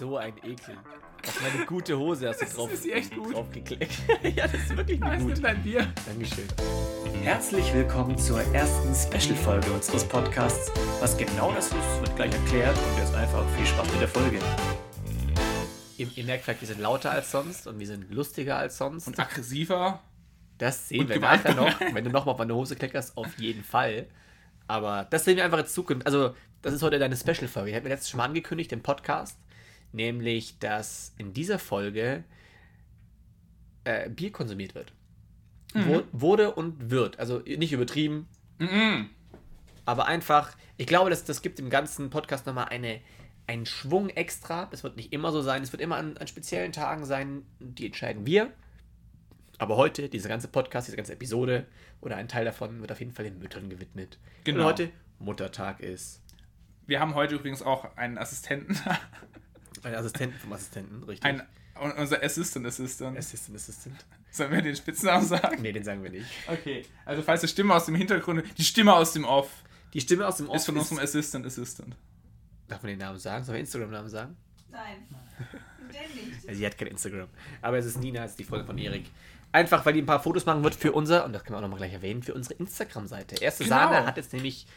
so ein Ekel. Auf meine gute Hose hast du Das drauf, ist echt gut. draufgeklickt. ja, das ist wirklich gut. ist dein Bier? Dankeschön. Herzlich willkommen zur ersten Special-Folge unseres Podcasts. Was genau das ist, wird gleich erklärt und jetzt einfach viel Spaß mit der Folge. Ihr, ihr merkt vielleicht, wir sind lauter als sonst und wir sind lustiger als sonst. Und aggressiver. Das sehen Und wir nachher noch. Wenn du nochmal auf meine Hose kleckerst, auf jeden Fall. Aber das sehen wir einfach in Zukunft. Also, das ist heute deine Special-Folge. Ich habe mir letztes schon mal angekündigt im Podcast. Nämlich, dass in dieser Folge äh, Bier konsumiert wird. Wo, wurde und wird. Also nicht übertrieben, Mhm. aber einfach, ich glaube, das, das gibt dem ganzen Podcast nochmal eine, einen Schwung extra. Das wird nicht immer so sein. Es wird immer an, an speziellen Tagen sein, die entscheiden wir. Aber heute, dieser ganze Podcast, diese ganze Episode oder ein Teil davon wird auf jeden Fall den Müttern gewidmet. Genau. Und heute Muttertag ist. Wir haben heute übrigens auch einen Assistenten. Ein Assistenten vom Assistenten, richtig. Ein, un- unser Assistant Assistant. Assistant Assistant. Sollen wir den Spitznamen sagen? Nee, den sagen wir nicht. Okay. Also falls die Stimme aus dem Hintergrund, die Stimme aus dem Off Die Stimme aus dem Off ist von unserem Assistant Assistant. Darf man den Namen sagen? Soll man Instagram-Namen sagen? Nein. Den nicht. Ja, Sie hat kein Instagram. Aber es ist Nina, es ist die Folge von Erik. Einfach, weil die ein paar Fotos machen wird für unser, und das können wir auch nochmal gleich erwähnen, für unsere Instagram-Seite. Erste Genau. Sahne hat jetzt nämlich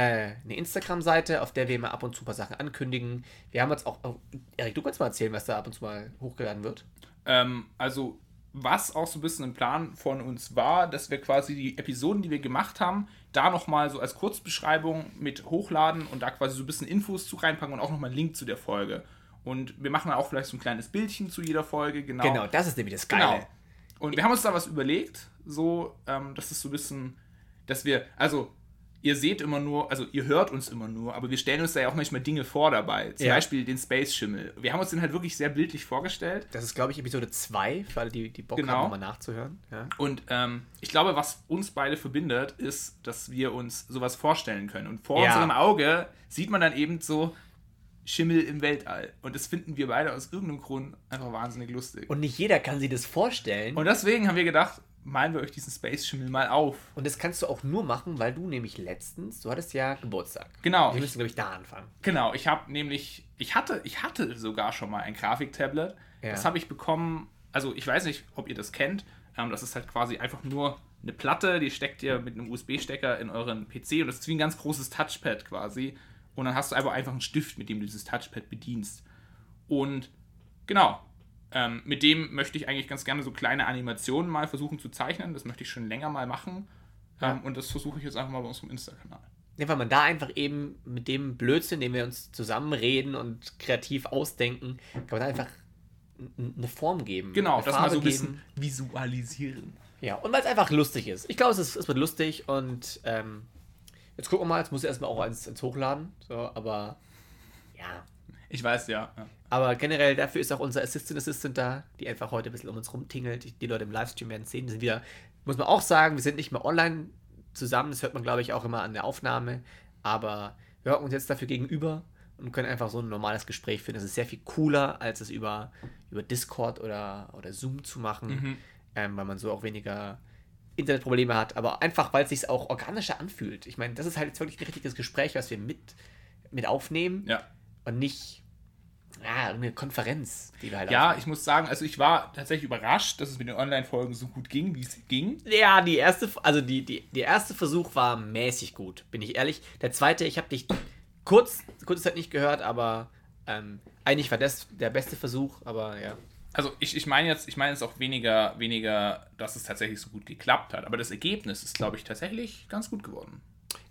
eine Instagram-Seite, auf der wir immer ab und zu ein paar Sachen ankündigen. Wir haben jetzt auch, oh, Erik, du kannst mal erzählen, was da ab und zu mal hochgeladen wird. Ähm, also, was auch so ein bisschen ein Plan von uns war, dass wir quasi die Episoden, die wir gemacht haben, da nochmal so als Kurzbeschreibung mit hochladen und da quasi so ein bisschen Infos zu reinpacken und auch nochmal einen Link zu der Folge. Und wir machen auch vielleicht so ein kleines Bildchen zu jeder Folge, genau. Genau, das ist nämlich das Geile. Genau. Und wir haben uns da was überlegt, so, ähm, das ist so ein bisschen, dass wir, also, ihr seht immer nur, also ihr hört uns immer nur, aber wir stellen uns da ja auch manchmal Dinge vor dabei. Zum Ja. Beispiel den Space Schimmel. Wir haben uns den halt wirklich sehr bildlich vorgestellt. Das ist, glaube ich, Episode 2, für alle, die, die Bock Genau. haben, nochmal nachzuhören. Ja. Und ähm, ich glaube, was uns beide verbindet, ist, dass wir uns sowas vorstellen können. Und vor Ja. unserem Auge sieht man dann eben so Schimmel im Weltall. Und das finden wir beide aus irgendeinem Grund einfach wahnsinnig lustig. Und nicht jeder kann sich das vorstellen. Und deswegen haben wir gedacht, malen wir euch diesen Space Schimmel mal auf. Und das kannst du auch nur machen, weil du nämlich letztens, du hattest ja Geburtstag. Genau. Wir müssen, glaube ich, da anfangen. Genau, ich habe nämlich, ich hatte, ich hatte sogar schon mal ein Grafiktablet. Ja. Das habe ich bekommen, also ich weiß nicht, ob ihr das kennt. Ähm, das ist halt quasi einfach nur eine Platte, die steckt ihr mit einem USB-Stecker in euren PC und das ist wie ein ganz großes Touchpad quasi. Und dann hast du einfach einfach einen Stift, mit dem du dieses Touchpad bedienst. Und genau, ähm, mit dem möchte ich eigentlich ganz gerne so kleine Animationen mal versuchen zu zeichnen. Das möchte ich schon länger mal machen. Ja. Ähm, und das versuche ich jetzt einfach mal bei unserem Insta-Kanal. Ja, weil man da einfach eben mit dem Blödsinn, den wir uns zusammenreden und kreativ ausdenken, kann man da einfach eine Form geben. Genau, das mal so ein bisschen visualisieren. Ja, und weil es einfach lustig ist. Ich glaube, es, ist, es wird lustig und ähm, jetzt gucken wir mal, jetzt muss ich erstmal auch eins ins Hochladen. So, aber ja. Ich weiß, ja. ja. Aber generell dafür ist auch unser Assistant Assistant da, die einfach heute ein bisschen um uns rumtingelt. Die, Leute im Livestream werden sehen. Die sind wieder, muss man auch sagen, wir sind nicht mehr online zusammen. Das hört man, glaube ich, auch immer an der Aufnahme. Aber wir hocken uns jetzt dafür gegenüber und können einfach so ein normales Gespräch führen. Das ist sehr viel cooler, als es über, über Discord oder, oder Zoom zu machen, Mhm. ähm, weil man so auch weniger Internetprobleme hat. Aber einfach, weil es sich auch organischer anfühlt. Ich meine, das ist halt jetzt wirklich ein richtiges Gespräch, was wir mit, mit aufnehmen Ja. Und nicht ja, eine Konferenz, die wir halt Ja, ich muss sagen, also ich war tatsächlich überrascht, dass es mit den Online-Folgen so gut ging, wie es ging. Ja, die erste, also die, die, der erste Versuch war mäßig gut, bin ich ehrlich. Der zweite, ich habe dich kurz, kurze Zeit nicht gehört, aber ähm, eigentlich war das der beste Versuch, aber ja. Also ich, ich meine jetzt, ich meine jetzt auch weniger, weniger, dass es tatsächlich so gut geklappt hat. Aber das Ergebnis ist, glaube ich, tatsächlich ganz gut geworden.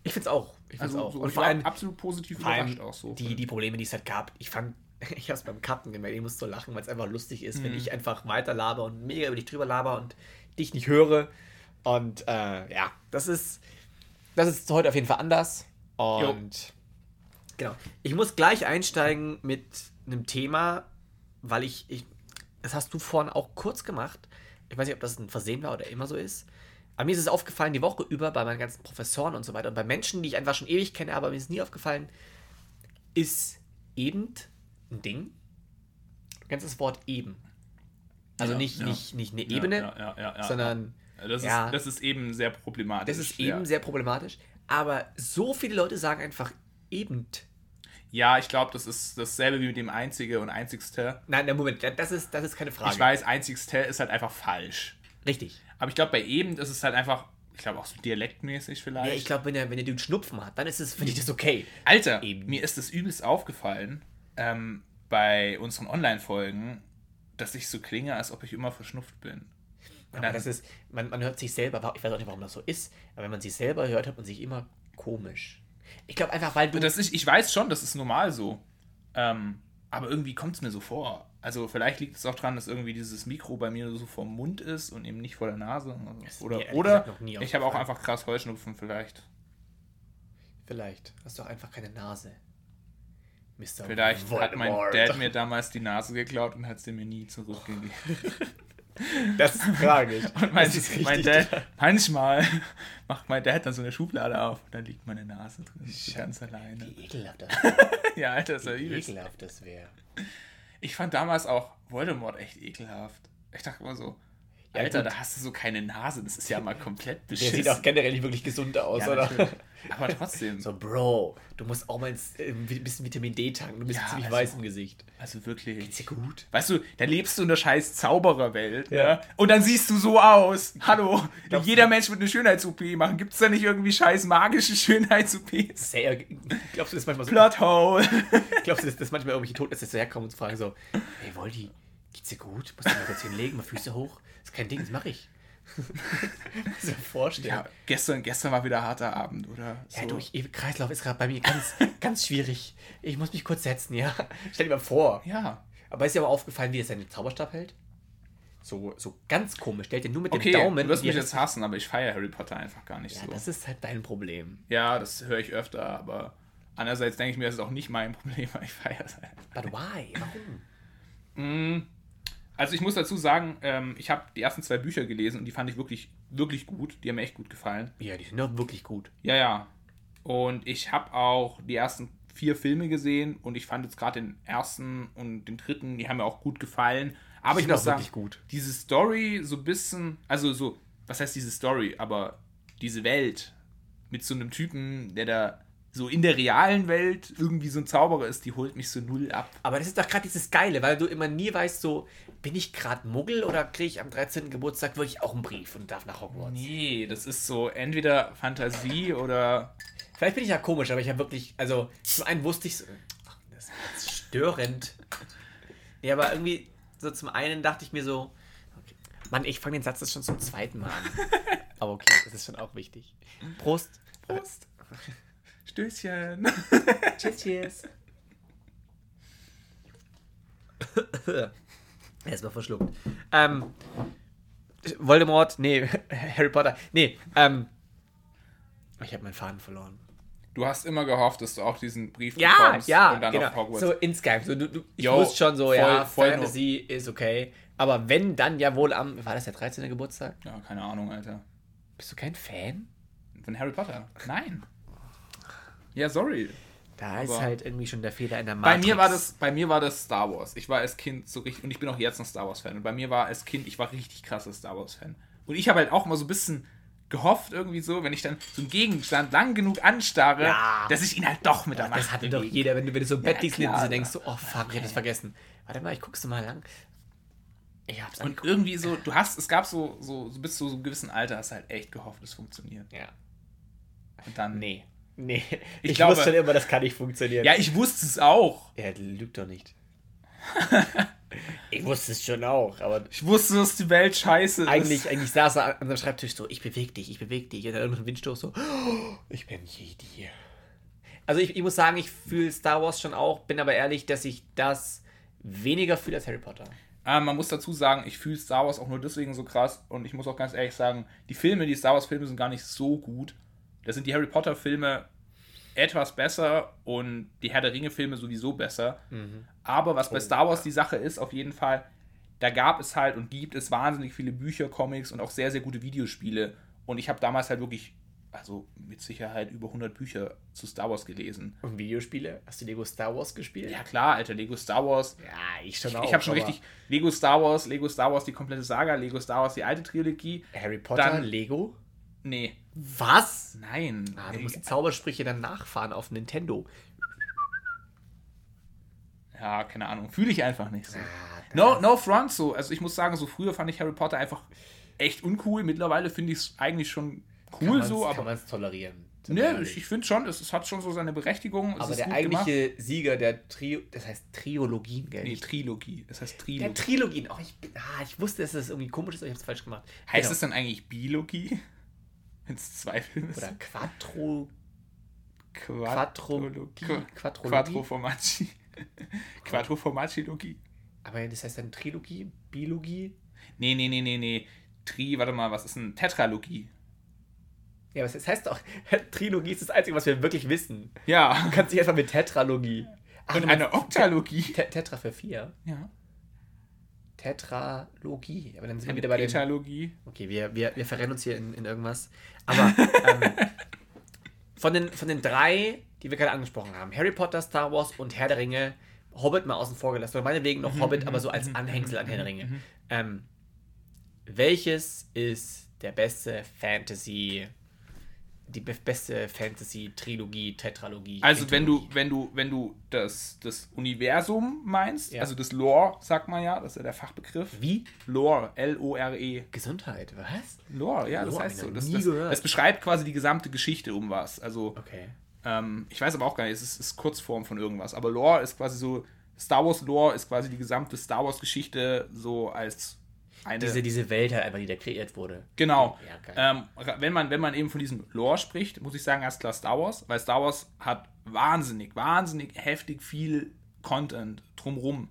Ich find's auch. Ich find's Also auch. so, Und vor allem, absolut positiv vor allem überrascht auch so. die, die Probleme, die es halt gab, ich fand, ich hab's beim Cutten gemerkt, ich muss so lachen, weil es einfach lustig ist, Mhm. wenn ich einfach weiter laber und mega über dich drüber laber und dich nicht höre. Und äh, ja, das ist, das ist heute auf jeden Fall anders. Und genau. Ich muss gleich einsteigen mit einem Thema, weil ich, ich, das hast du vorhin auch kurz gemacht. Ich weiß nicht, ob das ein Versehen war oder immer so ist. Aber mir ist es aufgefallen, die Woche über bei meinen ganzen Professoren und so weiter und bei Menschen, die ich einfach schon ewig kenne, aber mir ist nie aufgefallen, ist eben ein Ding. Das Wort eben? Also Ja, nicht, ja. nicht, nicht eine Ebene, ja, sondern das, ist, das ist eben sehr problematisch. das ist eben sehr problematisch. Aber so viele Leute sagen einfach eben. Ja, ich glaube, das ist dasselbe wie mit dem Einzige und Einzigste. Nein, nein, Moment, das ist, das ist keine Frage. Ich weiß, Einzigste ist halt einfach falsch. Richtig. Aber ich glaube, bei eben ist es halt einfach, ich glaube auch so dialektmäßig vielleicht. Ja, ich glaube, wenn er, wenn er den Schnupfen hat, dann ist es, finde ich das okay. Alter, Eben. mir ist das übelst aufgefallen ähm, bei unseren Online-Folgen, dass ich so klinge, als ob ich immer verschnupft bin. Aber das ist, man, man hört sich selber, ich weiß auch nicht, warum das so ist, aber wenn man sich selber hört, hört man sich immer komisch. Ich glaube einfach, weil du. das ist, ich weiß schon, das ist normal so. Ähm, aber irgendwie kommt es mir so vor. Also vielleicht liegt es auch daran, dass irgendwie dieses Mikro bei mir so vom Mund ist und eben nicht vor der Nase. Oder, oder ich habe auch einfach krass Heuschnupfen vielleicht. Vielleicht hast du auch einfach keine Nase. Mr. Vielleicht hat mein Voldemort. Dad mir damals die Nase geklaut und hat sie mir nie zurückgegeben. Das ist tragisch. Und mein, mein Dad, manchmal macht mein Dad dann so eine Schublade auf und dann liegt meine Nase drin. So ganz alleine. Wie ekelhaft das, Ja, Alter, das ja wie ekelhaft das wäre. Ich fand damals auch Voldemort echt ekelhaft. Ich dachte immer so, Alter, gut. da hast du so keine Nase. Das ist ja mal komplett Der beschissen. sieht auch generell nicht wirklich gesund aus, ja, oder? natürlich. Aber trotzdem. So, Bro, du musst auch mal ins, äh, ein bisschen Vitamin D tanken. Du bist Ja, ziemlich also- weiß im Gesicht. Also wirklich. Geht's dir gut? Weißt du, da lebst du in der scheiß Zaubererwelt, Ja. ne? Und dann siehst du so aus. Hallo, Glaubst jeder Mensch wird eine Schönheits-OP machen. Gibt es da nicht irgendwie scheiß magische Schönheits-OPs? Sehr, glaubst du, das manchmal so, Plothole. glaubst du, dass, dass manchmal irgendwelche Todesser so herkommen und fragen so, hey Voldi, geht's dir gut? Musst du mal kurz hinlegen, mal Füße hoch? Das ist kein Ding, das mache ich. Muss dir vorstellen. Ja, gestern, gestern war wieder harter Abend, oder? Ja, So. du, ich, Kreislauf ist gerade bei mir ganz, ganz schwierig. Ich muss mich kurz setzen, ja. Stell dir mal vor. ja. Aber ist dir aber aufgefallen, wie er seinen Zauberstab hält? So, so ganz komisch. Stellt er nur mit Okay, dem Daumen. du wirst mich jetzt hassen, aber ich feiere Harry Potter einfach gar nicht Ja, so. das ist halt dein Problem. Ja, das höre ich öfter, aber andererseits denke ich mir, das ist auch nicht mein Problem, weil ich feiere es halt. But why? Warum? Also ich muss dazu sagen, ähm, ich habe die ersten zwei Bücher gelesen und die fand ich wirklich, wirklich gut. Die haben mir echt gut gefallen. Ja, die sind doch wirklich gut. Ja, ja. Und ich habe auch die ersten vier Filme gesehen und ich fand jetzt gerade den ersten und den dritten, die haben mir auch gut gefallen. Aber ich sind muss auch sagen, gut. diese Story so ein bisschen, also so, was heißt diese Story, aber diese Welt mit so einem Typen, der da so in der realen Welt irgendwie so ein Zauberer ist, die holt mich so null ab. Aber das ist doch gerade dieses Geile, weil du immer nie weißt, so, bin ich gerade Muggel oder kriege ich am 13. Geburtstag wirklich auch einen Brief und darf nach Hogwarts? Nee, das ist so entweder Fantasie oder Vielleicht bin ich ja komisch, aber ich habe wirklich, also zum einen wusste ich, ach, das ist störend. Ja, aber irgendwie, so zum einen dachte ich mir so, okay, Mann, ich fange den Satz jetzt schon zum zweiten Mal an. Aber okay, das ist schon auch wichtig. Prost. Prost. Stößchen. Cheers, cheers. Erstmal verschluckt. Ähm, Voldemort, nee, Harry Potter, nee, ähm, ich habe meinen Faden verloren. Du hast immer gehofft, dass du auch diesen Brief Ja, bekommst ja, und dann genau. auf Hogwarts. So insgeheim. So, du, du, ich Jo, wusste schon so, voll- ja, voll Fantasy ist okay. Aber wenn, dann ja wohl am, war das der 13. Geburtstag? Ja, keine Ahnung, Alter. Bist du kein Fan? Von Harry Potter? Nein. Ja, sorry. Da ist Aber- halt irgendwie schon der Fehler in der Bei Matrix. mir war das, bei mir war das Star Wars. Ich war als Kind so richtig, und ich bin auch jetzt ein Star Wars Fan. Und bei mir war als Kind, ich war richtig krasser Star Wars Fan. Und ich habe halt auch mal so ein bisschen gehofft irgendwie so, wenn ich dann so einen Gegenstand lang genug anstarre, Ja. dass ich ihn halt doch mit der Macht Das hatte doch jeder, wenn du, wenn du so im Bett liegst klar, und denkst so, oh fuck, ich hab das vergessen. Warte mal, ich guck's mal lang. Ich hab's Und angeguckt. irgendwie so, du hast, es gab so, so, so bis zu so einem gewissen Alter hast du halt echt gehofft, es funktioniert. Ja. Und dann. Nee. Nee. Ich Ich, glaube- wusste schon immer, das kann nicht funktionieren. Ja, ich wusste es auch. Er lügt doch nicht. ich wusste es schon auch, aber Ich wusste, dass die Welt scheiße ist. eigentlich, eigentlich saß er an seinem Schreibtisch so, ich bewege dich, ich bewege dich. Und dann irgendein Windstoß so, oh, ich bin Jedi. Also ich, ich muss sagen, ich fühle Star Wars schon auch, bin aber ehrlich, dass ich das weniger fühle als Harry Potter. Äh, man muss dazu sagen, ich fühle Star Wars auch nur deswegen so krass und ich muss auch ganz ehrlich sagen, die Filme, die Star Wars Filme sind gar nicht so gut. Da sind die Harry Potter Filme etwas besser und die Herr der Ringe Filme sowieso besser. Aber was bei Star Wars die Sache ist, auf jeden Fall, da gab es halt und gibt es wahnsinnig viele Bücher, Comics und auch sehr, sehr gute Videospiele. Und ich habe damals halt wirklich, also mit Sicherheit über 100 Bücher zu Star Wars gelesen. Und Videospiele? Hast du Lego Star Wars gespielt? Ja klar, Alter, Lego Star Wars. Ja, ich schon Ich, auch. ich habe schon richtig Lego Star Wars, Lego Star Wars, die komplette Saga, Lego Star Wars, die alte Trilogie. Harry Potter, Dann- Lego? Nee, Was? nein. Ah, du musst die Zaubersprüche dann nachfahren auf Nintendo. ja, keine Ahnung, fühle ich einfach nicht so. Ah, No, no front so. Also ich muss sagen, so früher fand ich Harry Potter einfach echt uncool. Mittlerweile finde ich es eigentlich schon Kann cool so, Kann aber. man es tolerieren. Ne, ehrlich. ich, ich finde schon, es, es hat schon so seine Berechtigung. Aber der eigentliche Sieger der Trio, das heißt Triologien, gell? Nee, Trilogie. Das heißt der Trilogie. Trilogien. Oh, ich, ah, ich wusste, dass das irgendwie komisch ist, aber ich habe es falsch gemacht. heißt Genau. es dann eigentlich Bilogie? Wenn es zwei Filme Oder sind? Quattro, Quadrologie. Quadrologie. Quadrologie. Quadroformaggi. Quadroformaggi-Logie. Aber das heißt dann Trilogie, Biologie. Nee, nee, nee, nee, nee. Tri, warte mal, was ist ein Tetralogie? Ja, aber das heißt doch, Trilogie ist das Einzige, was wir wirklich wissen. Ja. Du kannst dich erstmal mit Tetralogie. Ach, Und eine Oktalogie. Te Tetra für vier. Ja. Tetralogie. Aber dann sind wir wieder bei den. Etalogie. Okay, wir, wir, wir verrennen uns hier in, in irgendwas. Aber ähm, von, den, von den drei, die wir gerade angesprochen haben, Harry Potter, Star Wars und Herr der Ringe, Hobbit mal außen vor gelassen. Oder meinetwegen noch Hobbit, aber so als Anhängsel an Herr der Ringe. Ähm, welches ist der beste Fantasy, die be beste Fantasy-Trilogie, Tetralogie? Also wenn du, wenn du, wenn du das, das Universum meinst, Ja. also das Lore, sagt man ja, das ist ja der Fachbegriff. Wie? Lore, L-O-R-E. Gesundheit, was? Lore, ja, das Lore, heißt hab so. Das, das, das beschreibt quasi die gesamte Geschichte um was. Also, Okay. ähm, ich weiß aber auch gar nicht, es ist, ist Kurzform von irgendwas. Aber Lore ist quasi so, Star Wars Lore ist quasi die gesamte Star Wars Geschichte so als eine. Diese, diese Welt halt einfach, die da kreiert wurde. Genau. Ja, ähm, wenn, man, wenn man eben von diesem Lore spricht, muss ich sagen, erst klar Star Wars, weil Star Wars hat wahnsinnig, wahnsinnig heftig viel Content drumrum.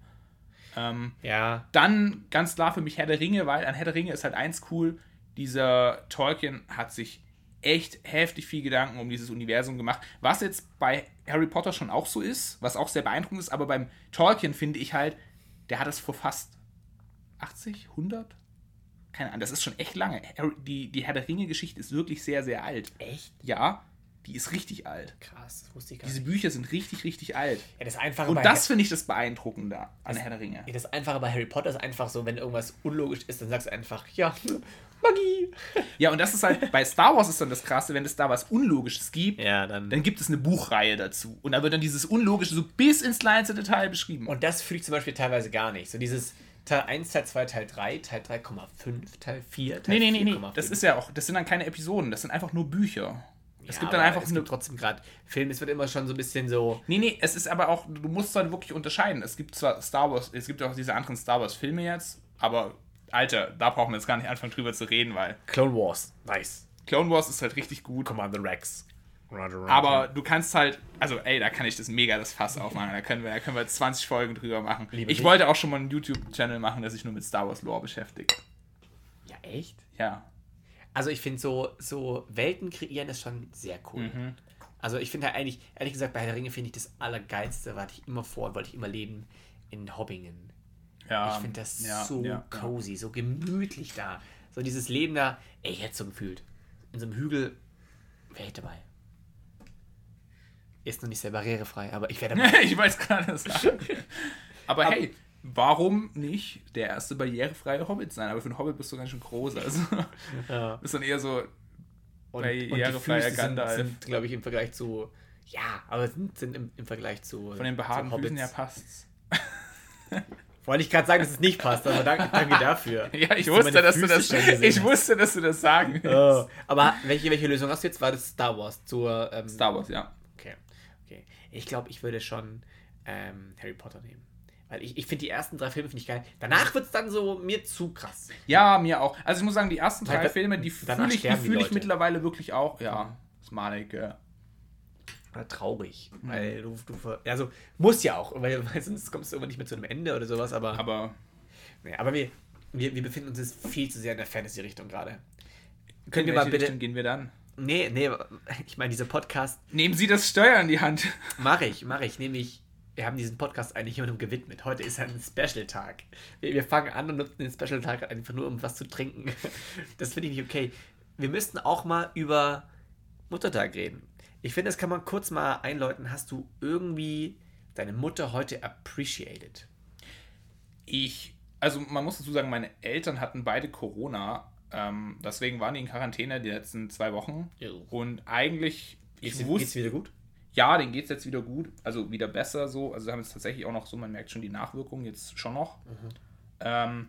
Ähm, Ja. dann ganz klar für mich Herr der Ringe, weil an Herr der Ringe ist halt eins cool, dieser Tolkien hat sich echt heftig viel Gedanken um dieses Universum gemacht, was jetzt bei Harry Potter schon auch so ist, was auch sehr beeindruckend ist, aber beim Tolkien finde ich halt, der hat es vor fast 80, 100? Keine Ahnung, das ist schon echt lange. Die, die Herr der Ringe-Geschichte ist wirklich sehr, sehr alt. Echt? Ja, die ist richtig alt. Krass, das wusste ich gar Diese nicht. Bücher sind richtig, richtig alt. Ja, das Einfache Und das finde ich das Beeindruckende an Das- Herr der Ringe. Ja, das Einfache bei Harry Potter ist einfach so, wenn irgendwas unlogisch ist, dann sagst du einfach, ja, Magie. Ja, und das ist halt, bei Star Wars ist dann das Krasse, wenn es da was Unlogisches gibt, Ja, dann. dann gibt es eine Buchreihe dazu. Und da wird dann dieses Unlogische so bis ins kleinste Detail beschrieben. Und das fühle ich zum Beispiel teilweise gar nicht. So dieses Teil 1, Teil 2, Teil 3, Teil 3,5, Teil 4, Teil nee, nee, nee, nee. 4,5. Das ist ja auch, das sind dann keine Episoden, das sind einfach nur Bücher. Es Ja, gibt dann einfach es eine. gibt trotzdem gerade Film, es wird immer schon so ein bisschen so. Nee, nee, es ist aber auch, du musst dann wirklich unterscheiden. Es gibt zwar Star Wars, es gibt auch diese anderen Star Wars Filme jetzt, aber Alter, da brauchen wir jetzt gar nicht anfangen drüber zu reden, weil Clone Wars, nice. Clone Wars ist halt richtig gut. Commander Rex. Roger, Roger. Aber du kannst halt, also ey, da kann ich das mega das Fass aufmachen. Da können wir, da können wir 20 Folgen drüber machen. Liebe ich dich. wollte auch schon mal einen YouTube-Channel machen, der sich nur mit Star Wars Lore beschäftigt. Ja, echt? Ja. Also ich finde so, so Welten kreieren ist schon sehr cool. Mhm. Also ich finde halt eigentlich, ehrlich gesagt, bei Herr der Ringe finde ich das Allergeilste, was ich immer vor, wollte ich immer leben, in Hobbingen. ja Ich finde das ja, so ja, cozy, so gemütlich da. So dieses Leben da, ey, ich hätte so gefühlt. In so einem Hügel wäre ich dabei. Ist noch nicht sehr barrierefrei, aber ich. Ja. ich weiß gerade sagen. Aber hey, warum nicht der erste barrierefreie Hobbit sein? Aber für einen Hobbit bist du ganz schön groß. Also ja. bist dann eher so Und, Bei und Füße sind, Gandalf. sind glaube ich, im Vergleich zu, ja, aber sind, sind im, im Vergleich zu von den behaarten Füßen her passt's. Wollte ich gerade sagen, dass es nicht passt, aber danke, danke dafür. Ja, ich wusste, dass du das. Ich hast. wusste, dass du das sagen willst. Oh. Aber welche, welche Lösung hast du jetzt? War das Star Wars zur ähm, Star Wars, ja. Ich glaube, ich würde schon ähm, Harry Potter nehmen. Weil ich, ich finde die ersten drei Filme finde ich geil. Danach wird es dann so mir zu krass. Ja, mir auch. Also ich muss sagen, die ersten drei Weil- Filme, die fühle ich, die die fühle ich mittlerweile wirklich auch. Ja, das meine ich. Ja. Oder traurig. Mhm. Weil du, du also muss ja auch, weil, weil sonst kommst du irgendwann nicht mehr zu einem Ende oder sowas, aber. Aber nee, aber wir, wir, wir befinden uns jetzt viel zu sehr in der Fantasy-Richtung gerade. in Können wir welche mal bitte. Richtung gehen wir dann? Nee, nee, ich meine, dieser Podcast Nehmen Sie das Steuer in die Hand. Mache ich, mache ich. Nämlich, wir haben diesen Podcast eigentlich jemandem gewidmet. Heute ist ein Special-Tag. Wir, wir fangen an und nutzen den Special-Tag einfach nur, um was zu trinken. Das finde ich nicht okay. Wir müssten auch mal über Muttertag reden. Ich finde, das kann man kurz mal einläuten. Hast du irgendwie deine Mutter heute appreciated? Ich, also man muss dazu sagen, meine Eltern hatten beide Corona. Ähm, deswegen waren die in Quarantäne die letzten zwei Wochen. Jo. Und eigentlich, ich Geht's, geht's wusste, wieder gut? ja, denen geht es jetzt wieder gut, also wieder besser so. Also haben jetzt tatsächlich auch noch so, man merkt schon die Nachwirkungen jetzt schon noch. Ähm,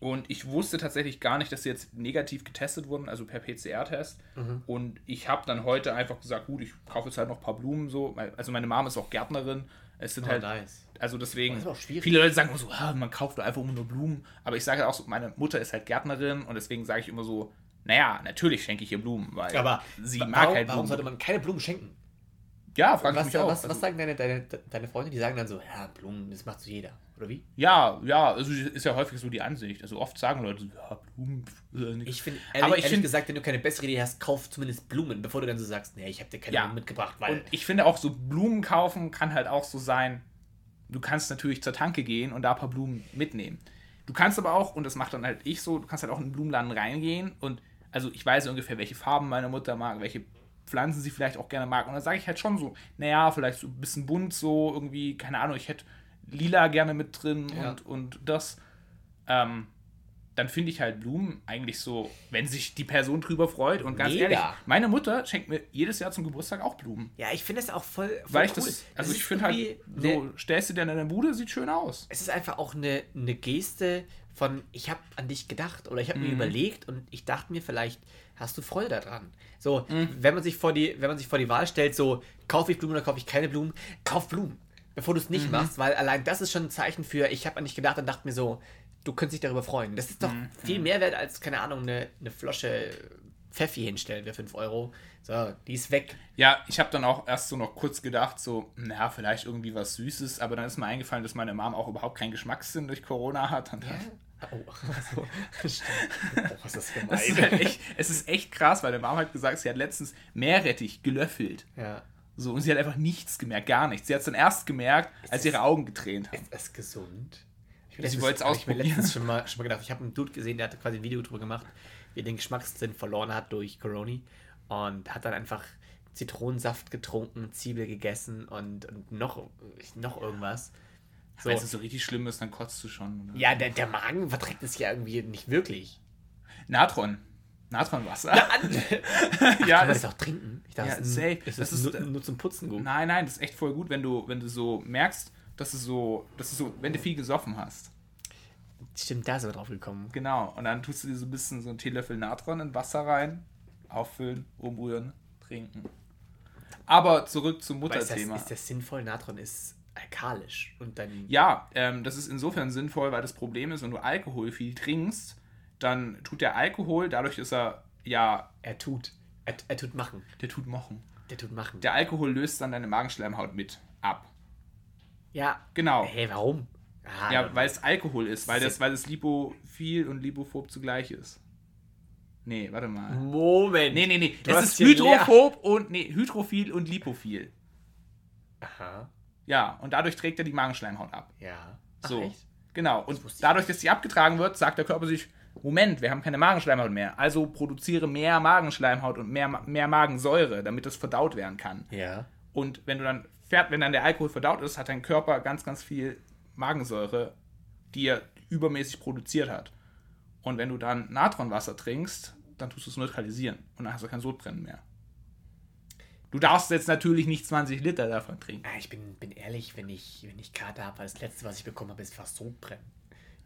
und ich wusste tatsächlich gar nicht, dass sie jetzt negativ getestet wurden, also per PCR-Test. Und ich habe dann heute einfach gesagt, gut, ich kaufe jetzt halt noch ein paar Blumen so. Also meine Mom ist auch Gärtnerin. Es sind Oh, halt, nice. also deswegen, Das ist auch schwierig. viele Leute sagen immer so, ah, man kauft einfach immer nur Blumen. Aber ich sage auch so, meine Mutter ist halt Gärtnerin und deswegen sage ich immer so, naja, natürlich schenke ich ihr Blumen, weil Aber sie mag warum, halt warum Blumen. sollte man keine Blumen schenken? ja, frage ich Was, mich auch. was, Also- was sagen deine, deine, deine Freunde? Die sagen dann so, ja, Blumen, das macht so jeder. Oder wie? Ja, ja, also ist ja häufig so die Ansicht. Also oft sagen Leute ja, Blumen, äh. Ich finde, Aber ehrlich, ich ehrlich find- gesagt, wenn du keine bessere Idee hast, kauf zumindest Blumen, bevor du dann so sagst, nee, ich habe dir keine Ja. Blumen mitgebracht, weil... Und ich finde auch so Blumen kaufen kann halt auch so sein, du kannst natürlich zur Tanke gehen und da ein paar Blumen mitnehmen. Du kannst aber auch, und das macht dann halt ich so, du kannst halt auch in den Blumenladen reingehen und also ich weiß ungefähr, welche Farben meine Mutter mag, welche Pflanzen sie vielleicht auch gerne mag. Und dann sage ich halt schon so, naja, vielleicht so ein bisschen bunt so, irgendwie, keine Ahnung, ich hätte lila gerne mit drin Ja. und, und das. Ähm, dann finde ich halt Blumen eigentlich so, wenn sich die Person drüber freut. Und ganz Mega. ehrlich, meine Mutter schenkt mir jedes Jahr zum Geburtstag auch Blumen. ja, ich finde das auch voll, voll Weil ich cool. das, also ist ich finde halt, so eine- stellst du dir in deine Bude, sieht schön aus. es ist einfach auch eine, eine Geste von, ich habe an dich gedacht oder ich habe Mhm. mir überlegt und ich dachte mir, vielleicht hast du Freude daran. So, Mhm. wenn man sich vor die, wenn man sich vor die Wahl stellt, so, kaufe ich Blumen oder kaufe ich keine Blumen, kauf Blumen, bevor du es Mhm. nicht machst, weil allein das ist schon ein Zeichen für, ich habe an dich gedacht und dachte mir so, du könntest dich darüber freuen. Das ist doch Mhm. viel mehr wert als, keine Ahnung, eine, eine Flasche Pfeffi hinstellen für 5 Euro. So, die ist weg. Ja, ich habe dann auch erst so noch kurz gedacht, so, naja, vielleicht irgendwie was Süßes, aber dann ist mir eingefallen, dass meine Mom auch überhaupt keinen Geschmackssinn durch Corona hat. Und Oh, so. Oh, was ist das das ist gemein. halt echt, es ist echt krass, weil meine Mom hat gesagt, sie hat letztens Meerrettich gelöffelt. ja. So, und sie hat einfach nichts gemerkt, gar nichts. Sie hat es dann erst gemerkt, als ihre Augen getränt haben. Ist das gesund? Ich Sie letztens- ich mir ausprobieren. letztens schon mal, schon mal gedacht. Ich habe einen Dude gesehen, der hat quasi ein Video drüber gemacht, wie er den Geschmackssinn verloren hat durch Corona und hat dann einfach Zitronensaft getrunken, Zwiebel gegessen und, und noch, noch irgendwas. So. Wenn es so richtig schlimm ist, dann kotzt du schon. Oder? Ja, der, der Magen verträgt es ja irgendwie nicht wirklich. Natron. Natronwasser. ja, ja, man ist, das auch trinken? Ich dachte, Ja, das ist, safe. ist Das das ist- nur, zum Putzen gut. Nein, nein, das ist echt voll gut, wenn du, wenn du so merkst, dass du so, dass du so, wenn du viel gesoffen hast. Stimmt, da sind wir drauf gekommen. Genau. Und dann tust du dir so ein bisschen so einen Teelöffel Natron in Wasser rein, auffüllen, umrühren, trinken. Aber zurück zum Aber ist Mutterthema. ist das sinnvoll? Natron ist alkalisch und dann Ja, ähm, das ist insofern sinnvoll, weil das Problem ist, wenn du Alkohol viel trinkst, dann tut der Alkohol, dadurch ist er, ja, er tut. Er, er tut machen. der tut Mochen. Der tut machen. Der Alkohol löst dann deine Magenschleimhaut mit ab. ja. Genau. Hey, warum? Ah, Ja, weil es Alkohol ist, weil das, weil es lipophil und lipophob zugleich ist. Nee, warte mal. Moment. Nee, nee, nee. Du es ist hydrophob und nee, hydrophil und lipophil. Aha. Ja, und dadurch trägt er die Magenschleimhaut ab. Ja. So. echt? Genau. Und ich dadurch, dass die abgetragen wird, sagt der Körper sich, Moment, wir haben keine Magenschleimhaut mehr. Also produziere mehr Magenschleimhaut und mehr, mehr Magensäure, damit das verdaut werden kann. Ja. Und wenn du dann fährt, wenn dann der Alkohol verdaut ist, hat dein Körper ganz, ganz viel Magensäure, die er übermäßig produziert hat. Und wenn du dann Natronwasser trinkst, dann tust du es neutralisieren und dann hast du kein Sodbrennen mehr. Du darfst jetzt natürlich nicht 20 Liter davon trinken. Ah, Ich bin, bin ehrlich, wenn ich, wenn ich Kater habe, weil das letzte, was ich bekommen habe, ist fast Sodbrennen.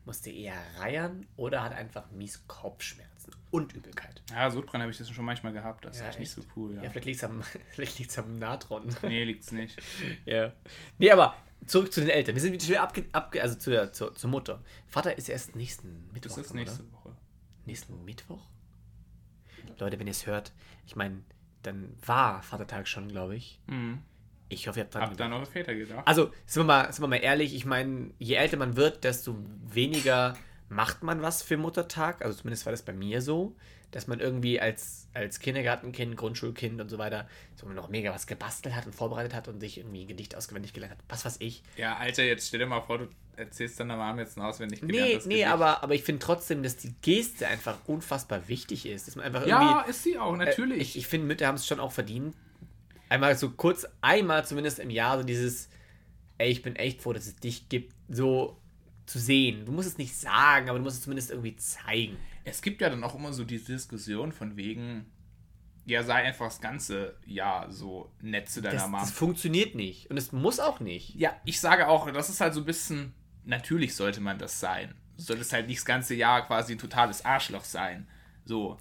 Musste eher reiern oder hat einfach mies Kopfschmerzen und Übelkeit. Ja, Sodbrennen habe ich das schon manchmal gehabt. Das ist Ja, echt nicht so cool. Ja, Ja. vielleicht liegt es am, vielleicht liegt's am Natron. Nee, liegt's nicht. ja. Nee, aber zurück zu den Eltern. Wir sind wieder abge, abge also zu der, zur, zur Mutter. Vater ist erst nächsten Mittwoch. Das ist nächste Oder? Woche. Nächsten Mittwoch? Leute, wenn ihr es hört, ich meine, dann war Vatertag schon, glaube ich. Mhm. Ich hoffe, ihr habt dran Hab dann eure Väter gedacht. Also, sind wir, mal, sind wir mal ehrlich, ich meine, je älter man wird, desto weniger macht man was für Muttertag. Also zumindest war das bei mir so, dass man irgendwie als, als Kindergartenkind, Grundschulkind und so weiter so noch mega was gebastelt hat und vorbereitet hat und sich irgendwie ein Gedicht ausgewendig gelernt hat. Was weiß ich. Ja, Alter, jetzt stell dir mal vor, du erzählst deiner Mom jetzt ein auswendig Nee, gelerntes nee, Gedicht. aber, aber ich finde trotzdem, dass die Geste einfach unfassbar wichtig ist. Dass man einfach Ja, irgendwie. ist sie auch, Äh, natürlich. Ich, ich finde, Mütter haben es schon auch verdient. Einmal so kurz, einmal zumindest im Jahr, so dieses, ey, ich bin echt froh, dass es dich gibt, so zu sehen. Du musst es nicht sagen, aber du musst es zumindest irgendwie zeigen. Es gibt ja dann auch immer so diese Diskussion von wegen, ja, sei einfach das ganze Jahr so nett zu deiner Das, Mom. das funktioniert nicht. Und es muss auch nicht. Ja, ich sage auch, das ist halt so ein bisschen, natürlich sollte man das sein. Du solltest halt nicht das ganze Jahr quasi ein totales Arschloch sein. So.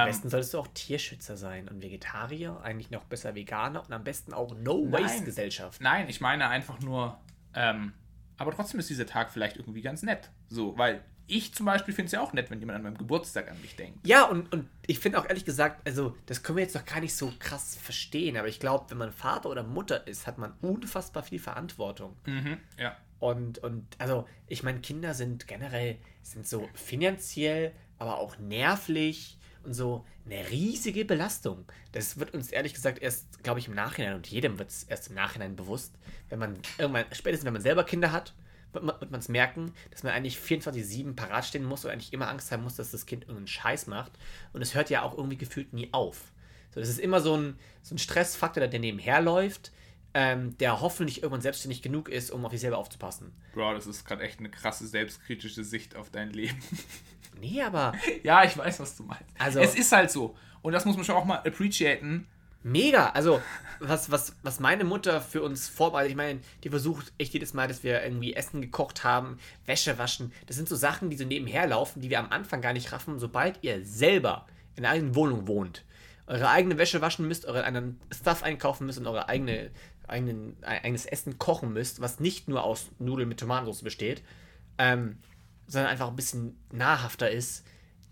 Am besten solltest du auch Tierschützer sein und Vegetarier, eigentlich noch besser Veganer und am besten auch. No-Waste-Gesellschaft. nein, ich meine einfach nur, ähm, aber trotzdem ist dieser Tag vielleicht irgendwie ganz nett. So, weil ich zum Beispiel finde es ja auch nett, wenn jemand an meinem Geburtstag an mich denkt. Ja, und, und ich finde auch ehrlich gesagt, also das können wir jetzt noch gar nicht so krass verstehen, aber ich glaube, wenn man Vater oder Mutter ist, hat man unfassbar viel Verantwortung. Mhm, ja. Und, und also, ich meine, Kinder sind generell, sind so finanziell, aber auch nervlich und so eine riesige Belastung. Das wird uns ehrlich gesagt erst, glaube ich, im Nachhinein und jedem wird es erst im Nachhinein bewusst, wenn man irgendwann, spätestens wenn man selber Kinder hat, wird man es merken, dass man eigentlich 24-7 parat stehen muss und eigentlich immer Angst haben muss, dass das Kind irgendeinen Scheiß macht. Und es hört ja auch irgendwie gefühlt nie auf. So, das ist immer so ein, so ein Stressfaktor, der nebenher läuft, ähm, der hoffentlich irgendwann selbstständig genug ist, um auf sich selber aufzupassen. Bro, das ist gerade echt eine krasse selbstkritische Sicht auf dein Leben. Nee, aber ja, ich weiß, was du meinst. Also- es ist halt so. Und das muss man schon auch mal appreciaten. mega. Also, was, was, was meine Mutter für uns vorbereitet, ich meine, die versucht echt jedes Mal, dass wir irgendwie Essen gekocht haben, Wäsche waschen. Das sind so Sachen, die so nebenher laufen, die wir am Anfang gar nicht raffen, sobald ihr selber in einer eigenen Wohnung wohnt. Eure eigene Wäsche waschen müsst, euren eigenen Stuff einkaufen müsst und eure eigene, eigenen, eigenes Essen kochen müsst, was nicht nur aus Nudeln mit Tomatensauce besteht, ähm, sondern einfach ein bisschen nahrhafter ist,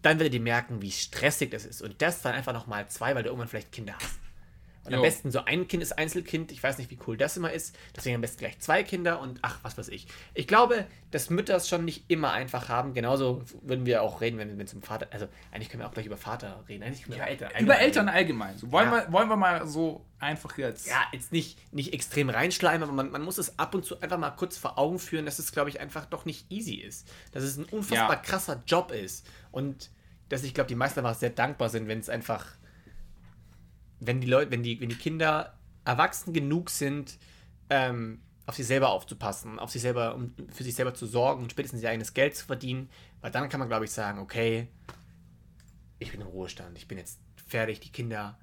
dann werdet ihr merken, wie stressig das ist. Und das dann einfach nochmal zwei, weil du irgendwann vielleicht Kinder hast. Und am besten so ein Kind ist Einzelkind. Ich weiß nicht, wie cool das immer ist. Deswegen am besten gleich zwei Kinder und ach, was weiß ich. Ich glaube, dass Mütter es schon nicht immer einfach haben. Genauso würden wir auch reden, wenn wir zum Vater. Also, eigentlich können wir auch gleich über Vater reden. Eigentlich können wir über Eltern. Über allgemein Eltern reden. allgemein. So, wollen, Ja. wir, wollen wir mal so einfach jetzt. Ja, jetzt nicht, nicht extrem reinschleimen, aber man, man muss es ab und zu einfach mal kurz vor Augen führen, dass es, glaube ich, einfach doch nicht easy ist. Dass es ein unfassbar Ja. krasser Job ist. Und dass ich glaube, die meisten einfach sehr dankbar sind, wenn es einfach, wenn die Leute, wenn die, wenn die Kinder erwachsen genug sind, ähm, auf sich selber aufzupassen, auf sich selber, um für sich selber zu sorgen und spätestens ihr eigenes Geld zu verdienen, weil dann kann man, glaube ich, sagen, okay, ich bin im Ruhestand, ich bin jetzt fertig, die Kinder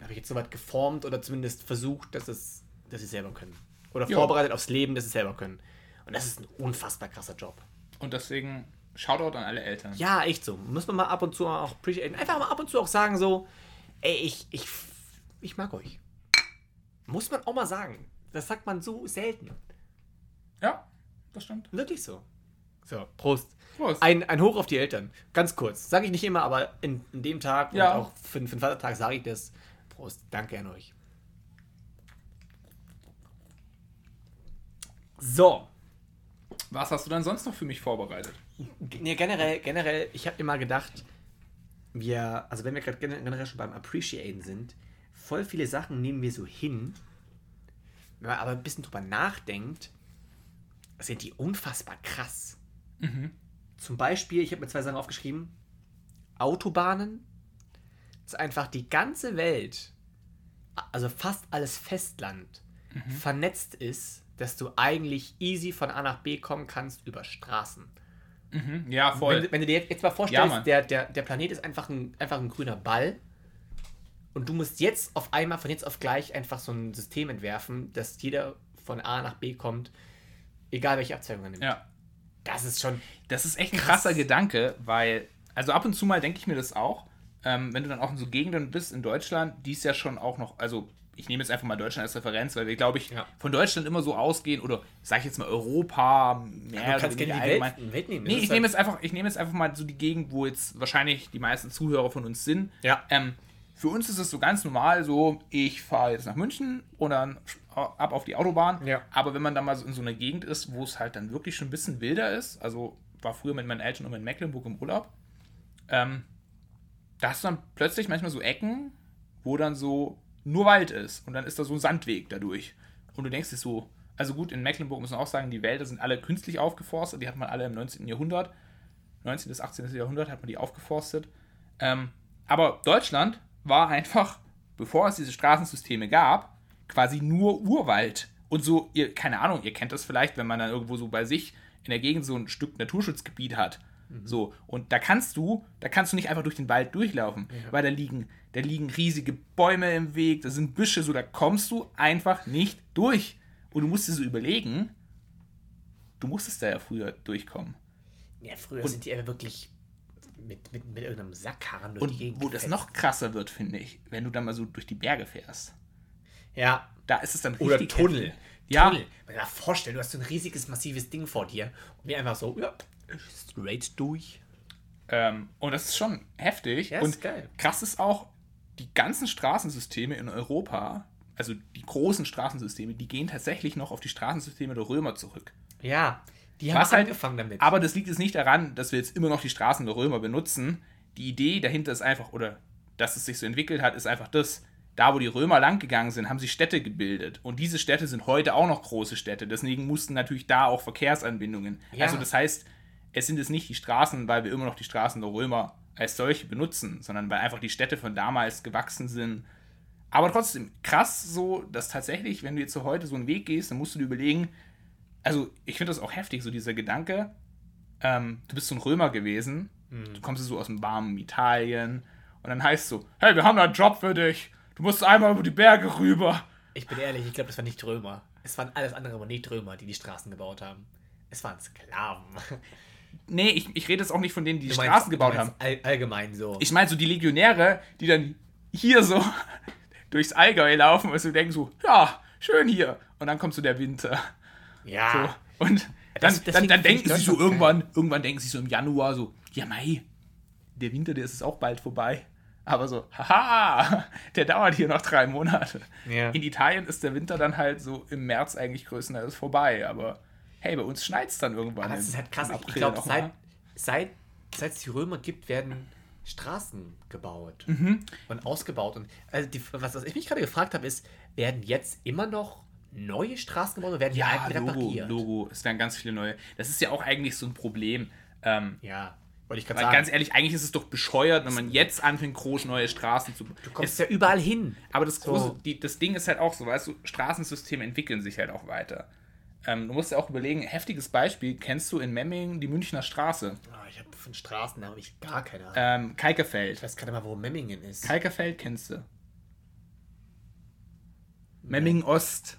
habe ich jetzt soweit geformt oder zumindest versucht, dass es, dass sie selber können. Oder Ja. vorbereitet aufs Leben, dass sie selber können. Und das ist ein unfassbar krasser Job. Und deswegen Shoutout an alle Eltern. Ja, echt so. Muss man mal ab und zu auch appreciaten. Einfach mal ab und zu auch sagen so, ey, ich, ich, ich mag euch. Muss man auch mal sagen. Das sagt man so selten. Ja, das stimmt. Wirklich so. So, Prost. Prost. Ein, ein Hoch auf die Eltern. Ganz kurz. Sage ich nicht immer, aber in, in dem Tag Ja. und auch für, für den Vatertag sage ich das. Prost. Danke an euch. So. Was hast du denn sonst noch für mich vorbereitet? Nee, generell, generell, ich habe immer gedacht, wir, also wenn wir gerade gen- generell schon beim Appreciaten sind, voll viele Sachen nehmen wir so hin, wenn man aber ein bisschen drüber nachdenkt, sind die unfassbar krass. Zum Beispiel, ich habe mir zwei Sachen aufgeschrieben, Autobahnen, dass einfach die ganze Welt, also fast alles Festland, vernetzt ist, dass du eigentlich easy von A nach B kommen kannst über Straßen. Mhm. Ja, voll. Wenn, wenn du dir jetzt mal Ja, vorstellst, Mann. der, der, der Planet ist einfach ein, einfach ein grüner Ball und du musst jetzt auf einmal von jetzt auf gleich einfach so ein System entwerfen, dass jeder von A nach B kommt, egal welche Abzweigung er nimmt. ja. Das ist schon. Das ist echt ein Krass. krasser Gedanke, weil, also ab und zu mal denke ich mir das auch, ähm, wenn du dann auch in so Gegenden bist in Deutschland, die ist ja schon auch noch, also ich nehme jetzt einfach mal Deutschland als Referenz, weil wir, glaube ich, Ja. von Deutschland immer so ausgehen, oder sag ich jetzt mal Europa, mehr du kannst gerne die Welt, allgemein. Welt nehmen. Nee, ich nehme halt- jetzt einfach, ich nehme jetzt einfach mal so die Gegend, wo jetzt wahrscheinlich die meisten Zuhörer von uns sind. Ja. Ähm, für uns ist es so ganz normal, so ich fahre jetzt nach München und dann ab auf die Autobahn. Ja. Aber wenn man dann mal so in so einer Gegend ist, wo es halt dann wirklich schon ein bisschen wilder ist, also war früher mit meinen Eltern immer in Mecklenburg im Urlaub, ähm, da hast du dann plötzlich manchmal so Ecken, wo dann so nur Wald ist und dann ist da so ein Sandweg dadurch. Und du denkst dir so, also gut, in Mecklenburg muss man auch sagen, die Wälder sind alle künstlich aufgeforstet, die hat man alle im 19. Jahrhundert, 19. bis 18. Jahrhundert hat man die aufgeforstet. Ähm, aber Deutschland war einfach, bevor es diese Straßensysteme gab, quasi nur Urwald. Und so, ihr, keine Ahnung, ihr kennt das vielleicht, wenn man dann irgendwo so bei sich in der Gegend so ein Stück Naturschutzgebiet hat. So, und da kannst du, da kannst du nicht einfach durch den Wald durchlaufen, weil da liegen, da liegen riesige Bäume im Weg, da sind Büsche, so da kommst du einfach nicht durch. Und du musst dir so überlegen, du musstest da ja früher durchkommen. Ja, früher sind die einfach wirklich mit, mit, mit irgendeinem Sackkarren durch Und die Gegend wo das noch krasser wird, finde ich, wenn du dann mal so durch die Berge fährst. Ja. Da ist es dann Oder richtig Tunnel. heftig. Ja, Tunnel. Man kann sich vorstellen, du hast so ein riesiges, massives Ding vor dir und wir einfach so, ja, straight durch. Ähm, und das ist schon heftig. Ja, und ist geil. krass ist auch, die ganzen Straßensysteme in Europa, also die großen Straßensysteme, die gehen tatsächlich noch auf die Straßensysteme der Römer zurück. Ja, die haben halt- angefangen damit. Aber das liegt jetzt nicht daran, dass wir jetzt immer noch die Straßen der Römer benutzen. Die Idee dahinter ist einfach, oder dass es sich so entwickelt hat, ist einfach das, da wo die Römer langgegangen sind, haben sie Städte gebildet. Und diese Städte sind heute auch noch große Städte. Deswegen mussten natürlich da auch Verkehrsanbindungen. Ja. Also das heißt, es sind es nicht die Straßen, weil wir immer noch die Straßen der Römer als solche benutzen, sondern weil einfach die Städte von damals gewachsen sind. Aber trotzdem krass so, dass tatsächlich, wenn du jetzt so heute so einen Weg gehst, dann musst du dir überlegen, also ich finde das auch heftig, so dieser Gedanke, ähm, du bist so ein Römer gewesen, du kommst so aus dem warmen Italien und dann heißt so, hey, wir haben da einen Job für dich, du musst einmal über die Berge rüber. ich bin ehrlich, ich glaube, das waren nicht Römer. Es waren alles andere, aber nicht Römer, die die Straßen gebaut haben. Es waren Sklaven. Nee, ich, ich rede jetzt auch nicht von denen, die die Straßen gebaut haben. All, allgemein so. Ich meine so die Legionäre, die dann hier so durchs Allgäu laufen und so denken so, ja, schön hier. Und dann kommt so der Winter. Ja. So. Und dann, Das- dann, dann denken sie so irgendwann, irgendwann denken sie so im Januar so, ja mei, der Winter, der ist auch bald vorbei. Aber so, haha, der dauert hier noch drei Monate. Ja. In Italien ist der Winter dann halt so im März eigentlich größtenteils vorbei. Aber hey, bei uns schneit es dann irgendwann. Aber das ist halt krass. Ich glaube, seit, seit, seit es die Römer gibt, werden Straßen gebaut Mhm. und ausgebaut. Und also die, was, was ich mich gerade gefragt habe, ist, werden jetzt immer noch neue Straßen gebaut oder werden die Ja, alten Logo, repariert? Logo. Es werden ganz viele neue. Das ist ja auch eigentlich so ein Problem. Ähm, Ja, wollte ich gerade sagen. ganz ehrlich, eigentlich ist es doch bescheuert, wenn man jetzt anfängt, groß neue Straßen zu bauen. du kommst ja überall hin. Aber das, große, So. die, das Ding ist halt auch so, weißt du, Straßensysteme entwickeln sich halt auch weiter. Ähm, du musst ja auch überlegen, heftiges Beispiel, kennst du in Memmingen die Münchner Straße? Ah, ich habe von Straßen habe ich gar keine Ahnung. Ähm, ich Kalkerfeld. weiß gerade mal, wo Memmingen ist. Kalkerfeld kennst du. Memmingen Ost.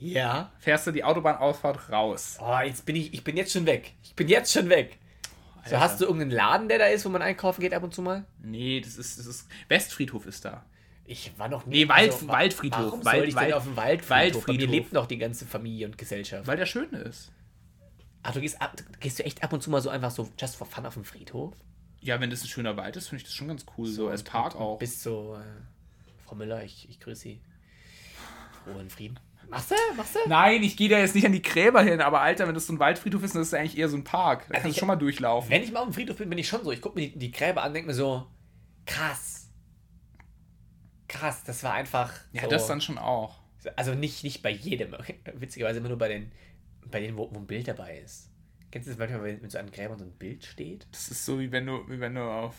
Ja. Fährst du die Autobahnausfahrt raus. Oh, jetzt bin ich, ich bin jetzt schon weg. Ich bin jetzt schon weg. So, Alter. hast du irgendeinen Laden, der da ist, wo man einkaufen geht ab und zu mal? Nee, das ist, das ist. Westfriedhof ist da. Ich war noch nie. Nee, Wald- wa- Waldfriedhof. Warum Wald- soll ich denn Wald- auf dem Waldfriedhof? Bei mir Waldfriedhof. lebt noch die ganze Familie und Gesellschaft. Weil der schön ist. Ach, du gehst, ab, gehst du echt ab und zu mal so einfach so just for fun auf den Friedhof? Ja, wenn das ein schöner Wald ist, finde ich das schon ganz cool. So, als und- Park auch. Bist so, äh, Frau Müller, ich, ich grüße Sie. Frohen Frieden. Machst du? Machst du? Nein, ich gehe da jetzt nicht an die Gräber hin, aber Alter, wenn das so ein Waldfriedhof ist, dann ist das eigentlich eher so ein Park. Da kannst ich- du schon mal durchlaufen. Wenn ich mal auf dem Friedhof bin, bin ich schon so. Ich gucke mir die, die Gräber an, denke mir so, krass. Krass, das war einfach. Ja, so, das dann schon auch. Also nicht, nicht bei jedem. Witzigerweise immer nur bei den, bei denen, wo, wo ein Bild dabei ist. Kennst du das manchmal, wenn mit so einem Gräber so ein Bild steht? Das ist so wie wenn du, wie wenn du auf.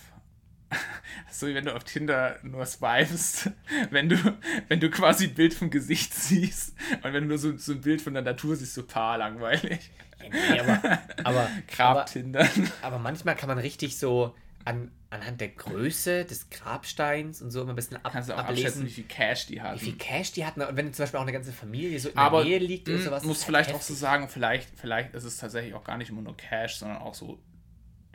So wie wenn du auf Tinder nur swipest, wenn du, wenn du quasi ein Bild vom Gesicht siehst und wenn du nur so, so ein Bild von der Natur siehst, so paar langweilig. Nee, aber, aber, aber, aber manchmal kann man richtig so an, anhand der Größe des Grabsteins und so immer ein bisschen ab, Kannst du auch abschätzen, ablesen, wie viel Cash die wie hatten. viel Cash die hatten. Und wenn zum Beispiel auch eine ganze Familie so in Aber der Nähe liegt oder sowas. muss ist vielleicht halt auch so heftig. sagen, vielleicht, vielleicht ist es tatsächlich auch gar nicht immer nur Cash, sondern auch so,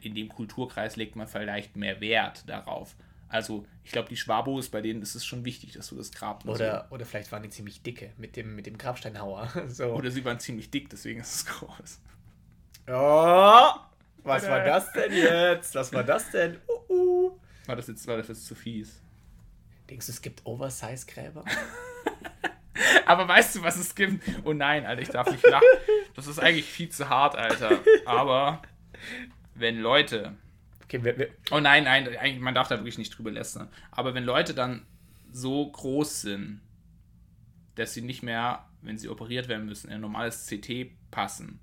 in dem Kulturkreis legt man vielleicht mehr Wert darauf. Also, ich glaube, die Schwabos, bei denen ist es schon wichtig, dass du das Grab und Oder, oder vielleicht waren die ziemlich dicke mit dem, mit dem Grabsteinhauer. So. Oder sie waren ziemlich dick, deswegen ist es groß. Oh, was war das denn jetzt? Was war das denn? Uh, uh. War das jetzt, war das jetzt zu fies? Denkst du, es gibt Oversize-Gräber? Aber weißt du, was es gibt? Oh nein, Alter, ich darf nicht lachen. Das ist eigentlich viel zu hart, Alter. Aber wenn Leute Okay, wir, wir, Oh nein, nein, eigentlich, man darf da wirklich nicht drüber lästern. Aber wenn Leute dann so groß sind, dass sie nicht mehr, wenn sie operiert werden müssen, in ein normales CT passen,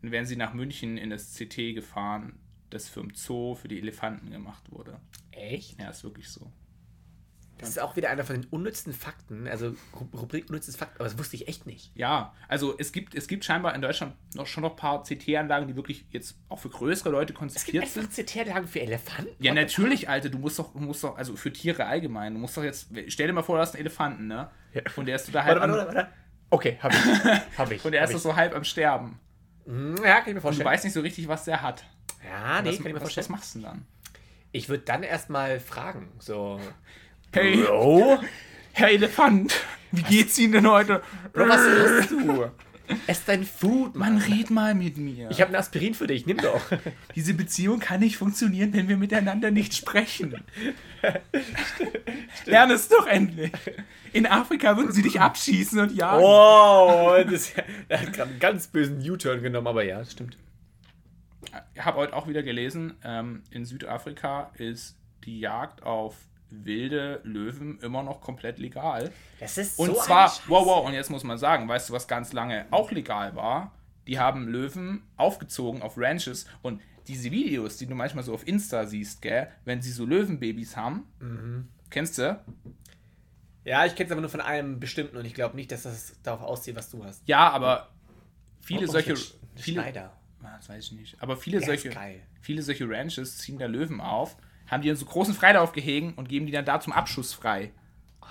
dann werden sie nach München in das CT gefahren, das für im Zoo für die Elefanten gemacht wurde. echt? Ja, ist wirklich so. Das ist auch wieder einer von den unnützen Fakten. Also Ru- Rubrik unnützes Fakt, aber das wusste ich echt nicht. Ja, also es gibt, es gibt scheinbar in Deutschland noch schon noch ein paar CT-Anlagen, die wirklich jetzt auch für größere Leute Es gibt konzipiert einfach sind. CT-Anlagen für Elefanten. Ja, natürlich, Alter, du musst doch, du musst doch, also für Tiere allgemein, du musst doch jetzt, stell dir mal vor, du hast einen Elefanten, ne? Ja. Und der ist so da halb Warte, am, warte, warte. Okay, hab ich. Hab ich. und der ist ich. so halb am Sterben. Hm, Ja, kann ich mir Und du vorstellen. weißt nicht so richtig, was der hat. ja, nee, was, kann ich mir was, was vorstellen. machst du denn dann? Ich würde dann erstmal fragen. So. Hey, Bro? Herr Elefant, wie geht's Ihnen denn heute? Bro, was willst du? Ess dein Food, Man, Mann. red mal mit mir. Ich habe ein Aspirin für dich, nimm doch. Diese Beziehung kann nicht funktionieren, wenn wir miteinander nicht sprechen. Lerne es doch endlich. In Afrika würden sie dich abschießen und jagen. Oh, das, er hat gerade einen ganz bösen U-Turn genommen, aber ja, das stimmt. Ich habe heute auch wieder gelesen, ähm, in Südafrika ist die Jagd auf wilde Löwen immer noch komplett legal. Das ist Und so zwar, eine Scheiße. wow, wow, und jetzt muss man sagen, weißt du, was ganz lange auch legal war? Die haben Löwen aufgezogen auf Ranches und diese Videos, die du manchmal so auf Insta siehst, gell, wenn sie so Löwenbabys haben, Mhm. kennst du? Ja, ich kenne es aber nur von einem bestimmten und ich glaube nicht, dass das darauf aussieht, was du hast. Ja, aber viele Oh, solche, viele, Schneider. Ah, das weiß ich nicht, aber viele solche, viele solche Ranches ziehen da Löwen auf, haben die in so großen Freilauf gehegen und geben die dann da zum Abschuss frei, Oh,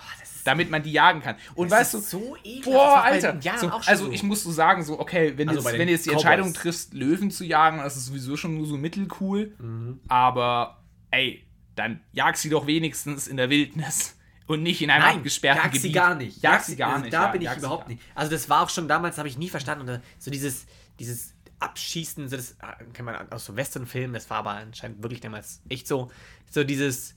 damit man die jagen kann. Und weißt du, so. Boah, Alter. So, also so. ich muss so sagen, so, okay, wenn, Also jetzt, wenn du jetzt die Cowboys. Entscheidung triffst, Löwen zu jagen, das ist sowieso schon nur so mittelcool. Mhm. Aber ey, dann jag sie doch wenigstens in der Wildnis und nicht in einem Nein, abgesperrten jag Gebiet. sie gar nicht. Jag sie gar also nicht. Da ja, bin ich jag überhaupt nicht. Also das war auch schon damals, habe ich nie verstanden. So dieses, dieses Abschießen, so das äh, kennt man aus so Westernfilmen, das war aber anscheinend wirklich damals echt so. So dieses,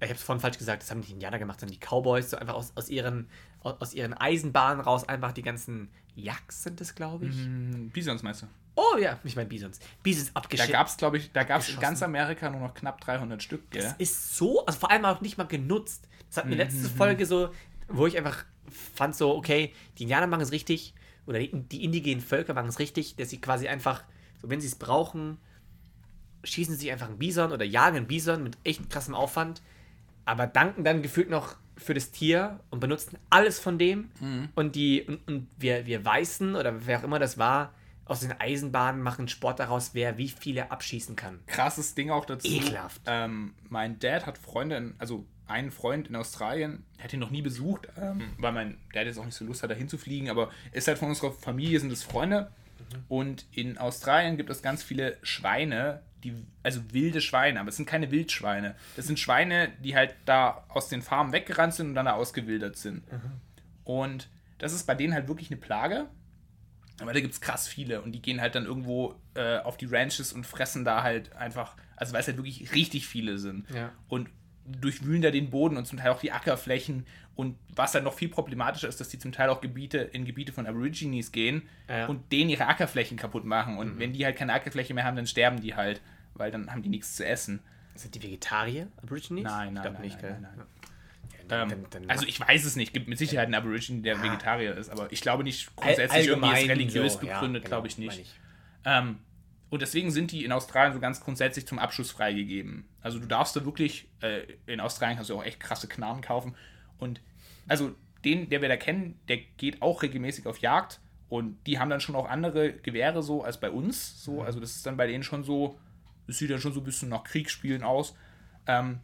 ich habe es vorhin falsch gesagt, das haben nicht die Indianer gemacht, sondern die Cowboys, so einfach aus, aus, ihren, aus, ihren Eisenbahnen raus einfach die ganzen Yaks sind das, glaube ich. Hm, Bisons meinst du? Oh ja, ich meine Bisons. Bisons Da abgeschickt. gab es, glaube ich, da gab es in Abgeschossen. ganz Amerika nur noch knapp 300 Stück, gell? Das ist so, also vor allem auch nicht mal genutzt. Das hat mir letzte Folge so, wo ich einfach fand so, okay, die Indianer machen es richtig, oder die, die indigenen Völker machen es richtig, dass sie quasi einfach, so wenn sie es brauchen, schießen sie sich einfach einen Bison oder jagen einen Bison mit echt krassem Aufwand, aber danken dann gefühlt noch für das Tier und benutzen alles von dem und die, und, und wir, wir Weißen oder wer auch immer das war, aus den Eisenbahnen machen Sport daraus, wer wie viele abschießen kann. krasses Ding auch dazu. Ekelhaft. Ähm, mein Dad hat Freunde, in, also einen Freund in Australien, der hat ihn noch nie besucht, ähm, weil mein Dad jetzt auch nicht so Lust hat, dahin zu fliegen, aber ist halt von unserer Familie, sind es Freunde. Und in Australien gibt es ganz viele Schweine, die, also wilde Schweine, aber es sind keine Wildschweine. Das sind Schweine, die halt da aus den Farmen weggerannt sind und dann da ausgewildert sind. Und das ist bei denen halt wirklich eine Plage. Aber da gibt es krass viele und die gehen halt dann irgendwo äh, auf die Ranches und fressen da halt einfach, also weil es halt wirklich richtig viele sind. Ja. Und durchwühlen da den Boden und zum Teil auch die Ackerflächen. Und was dann noch viel problematischer ist, dass die zum Teil auch Gebiete in Gebiete von Aborigines gehen Ja. und denen ihre Ackerflächen kaputt machen. Und wenn die halt keine Ackerfläche mehr haben, dann sterben die halt, weil dann haben die nichts zu essen. Sind die Vegetarier, Aborigines? Nein, nein, ich nein, nicht, nein, nein, nein. Ja, Ähm, dann- dann- also ich weiß es nicht, gibt mit Sicherheit einen Aborigine, der Vegetarier ist, aber ich glaube nicht grundsätzlich irgendwie ist religiös so, ja, begründet, genau, glaube ich nicht. ich. Ähm, und deswegen sind die in Australien so ganz grundsätzlich zum Abschuss freigegeben. Also du darfst da wirklich, äh, in Australien kannst du auch echt krasse Knarren kaufen. Und also den, der wir da kennen, der geht auch regelmäßig auf Jagd. Und die haben dann schon auch andere Gewehre so als bei uns. So, also das ist dann bei denen schon so, das sieht dann schon so ein bisschen nach Kriegsspielen aus. Ähm,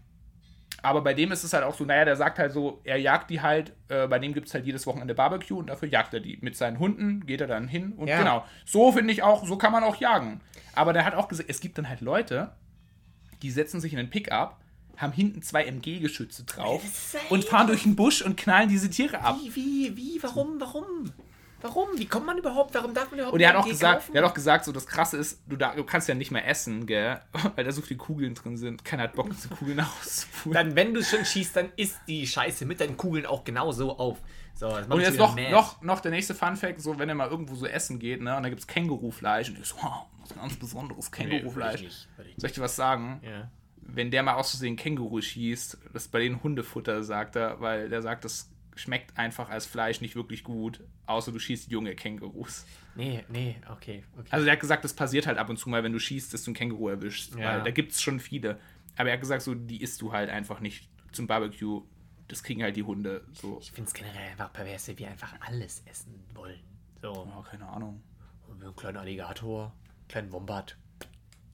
aber bei dem ist es halt auch so, naja, der sagt halt so, er jagt die halt, äh, bei dem gibt es halt jedes Wochenende Barbecue und dafür jagt er die. Mit seinen Hunden geht er dann hin und Ja. genau. So finde ich auch, so kann man auch jagen. Aber der hat auch gesagt, es gibt dann halt Leute, die setzen sich in einen Pickup, haben hinten zwei MG-Geschütze drauf und fahren durch den Busch und knallen diese Tiere ab. Wie, wie, wie, warum, warum? Warum? Wie kommt man überhaupt? Warum darf man überhaupt Und er hat auch gesagt, kaufen? der hat auch gesagt, so das krasse ist, du, da, du kannst ja nicht mehr essen, gell? Weil da so viele Kugeln drin sind. Keiner hat Bock, diese Kugeln auszufuhren. Dann, wenn du schon schießt, dann ist die Scheiße mit deinen Kugeln auch genauso auf. So, das Und jetzt noch, mad. noch, noch der nächste Fun-Fact: so, wenn ihr mal irgendwo so essen geht, ne, und da gibt es Kängurufleisch, und ich so, wow, was ganz besonderes Nee, würde Kängurufleisch. nicht. Soll ich dir was sagen? Ja. Wenn der mal aus Versehen Känguru schießt, das ist bei denen Hundefutter, sagt er, weil der sagt, das schmeckt einfach als Fleisch nicht wirklich gut, außer du schießt junge Kängurus. Nee, nee, okay, okay. Also, der hat gesagt, das passiert halt ab und zu mal, wenn du schießt, dass du ein Känguru erwischst, Ja. weil da gibt es schon viele. Aber er hat gesagt, so, die isst du halt einfach nicht zum Barbecue. das kriegen halt die Hunde so. Ich finde es generell einfach pervers, wie wir einfach alles essen wollen. So, Oh, keine Ahnung. einen kleinen Alligator, einen kleinen Wombat.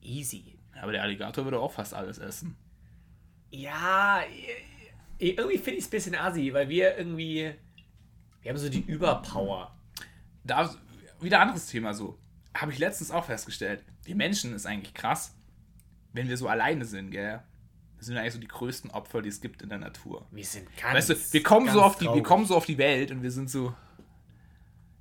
Easy. Ja, aber der Alligator würde auch fast alles essen. Ja, irgendwie finde ich es ein bisschen assi, weil wir irgendwie. Wir haben so die Überpower. Da wieder anderes Thema so. Habe ich letztens auch festgestellt. Wir Menschen ist eigentlich krass, wenn wir so alleine sind, gell? Wir sind eigentlich so die größten Opfer, die es gibt in der Natur. Wir sind ganz. Weißt du, wir kommen so auf die, wir kommen so auf die Welt und wir sind so.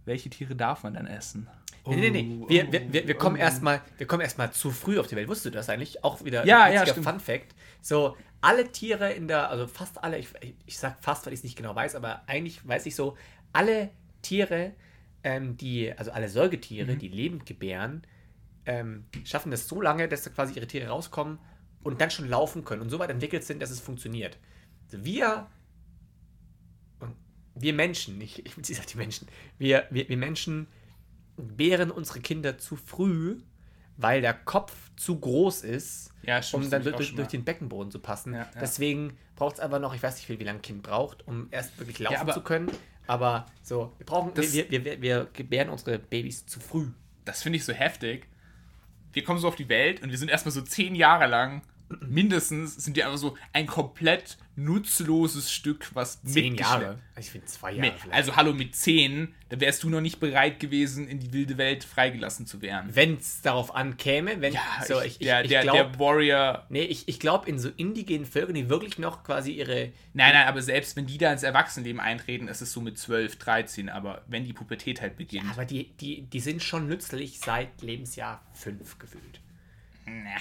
Welche Tiere darf man dann essen? Nee, nee, nee. Oh, Wir, wir, wir, wir kommen oh. erstmal, erstmal zu früh auf die Welt. Wusstest du das eigentlich? Auch wieder Ja, ein ja. Fun Fact. So, alle Tiere in der, also fast alle, ich, ich sag fast, weil ich es nicht genau weiß, aber eigentlich weiß ich so, alle Tiere, ähm, die, also alle Mhm. Säugetiere, die lebend gebären, ähm, schaffen das so lange, dass da quasi ihre Tiere rauskommen und dann schon laufen können und so weit entwickelt sind, dass es funktioniert. Also wir, wir Menschen, ich, ich, ich sag die Menschen, wir, wir, wir Menschen gebären unsere Kinder zu früh, weil der Kopf zu groß ist, Ja, um dann durch, durch, den Beckenboden zu passen. Ja. Deswegen braucht es aber noch, ich weiß nicht, wie, wie lange ein Kind braucht, um erst wirklich laufen zu können. Aber so, wir brauchen, Das- wir, wir, wir, wir gebären unsere Babys zu früh. Das finde ich so heftig. Wir kommen so auf die Welt und wir sind erstmal so zehn Jahre lang, mindestens, sind wir einfach so ein komplett nutzloses Stück, was Zehn Jahre. Ich finde zwei Jahre Mit, also hallo, mit zehn, da wärst du noch nicht bereit gewesen, in die wilde Welt freigelassen zu werden. wenn es darauf ankäme, wenn Ja, so, ich, ich, der, ich der, glaub, der Warrior. nee, ich, ich glaube in so indigenen Völkern, die wirklich noch quasi ihre Nein, nein, aber selbst wenn die da ins Erwachsenenleben eintreten, ist es so mit 12, 13, aber wenn die Pubertät halt beginnt. Aber die, die, die sind schon nützlich seit Lebensjahr 5 gefühlt. Na.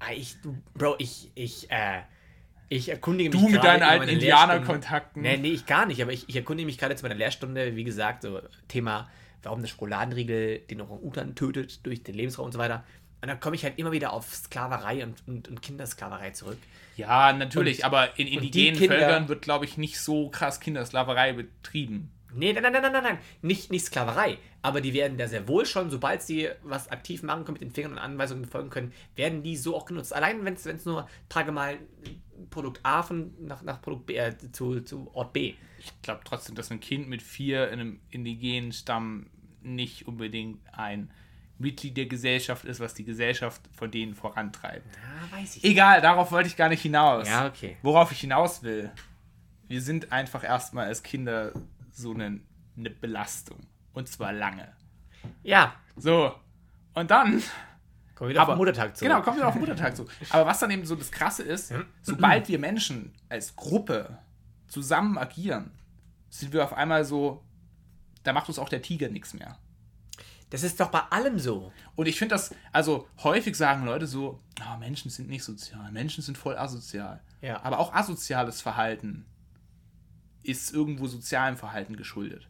Ah, ich, Bro, ich, ich, äh, ich erkundige mich Du mit deinen alten Indianerkontakten. Nee, nee, ich gar nicht, aber ich, ich erkundige mich gerade zu meiner Lehrstunde, wie gesagt, so Thema, warum der Schokoladenriegel den Orang-Utan tötet durch den Lebensraum und so weiter. Und dann komme ich halt immer wieder auf Sklaverei und, und, und Kindersklaverei zurück. Ja, natürlich, Und- aber in indigenen Völkern wird, glaube ich, nicht so krass Kindersklaverei betrieben. Nee, nein, nein, nein, nein, nein, nein. Nicht, nicht Sklaverei. Aber die werden da sehr wohl schon, sobald sie was aktiv machen können, mit den Fingern und Anweisungen folgen können, werden die so auch genutzt. Allein wenn es nur, trage mal Produkt A von nach, nach Produkt B äh, zu, zu Ort B. Ich glaube trotzdem, dass ein Kind mit vier in einem indigenen Stamm nicht unbedingt ein Mitglied der Gesellschaft ist, was die Gesellschaft von denen vorantreibt. Ah, weiß ich. Egal, darauf wollte ich gar nicht hinaus. Ja, okay. Worauf ich hinaus will, wir sind einfach erstmal als Kinder so eine, eine Belastung. Und zwar lange. Ja, So. Und dann kommen wir wieder auf Aber- den Muttertag zurück. Genau, kommen wir auf den Muttertag zu. Aber was dann eben so das Krasse ist, sobald wir Menschen als Gruppe zusammen agieren, sind wir auf einmal so, da macht uns auch der Tiger nichts mehr. Das ist doch bei allem so. Und ich finde das, also häufig sagen Leute so, "Ah, Menschen sind nicht sozial, Menschen sind voll asozial. Ja. Aber auch asoziales Verhalten ist irgendwo sozialem Verhalten geschuldet.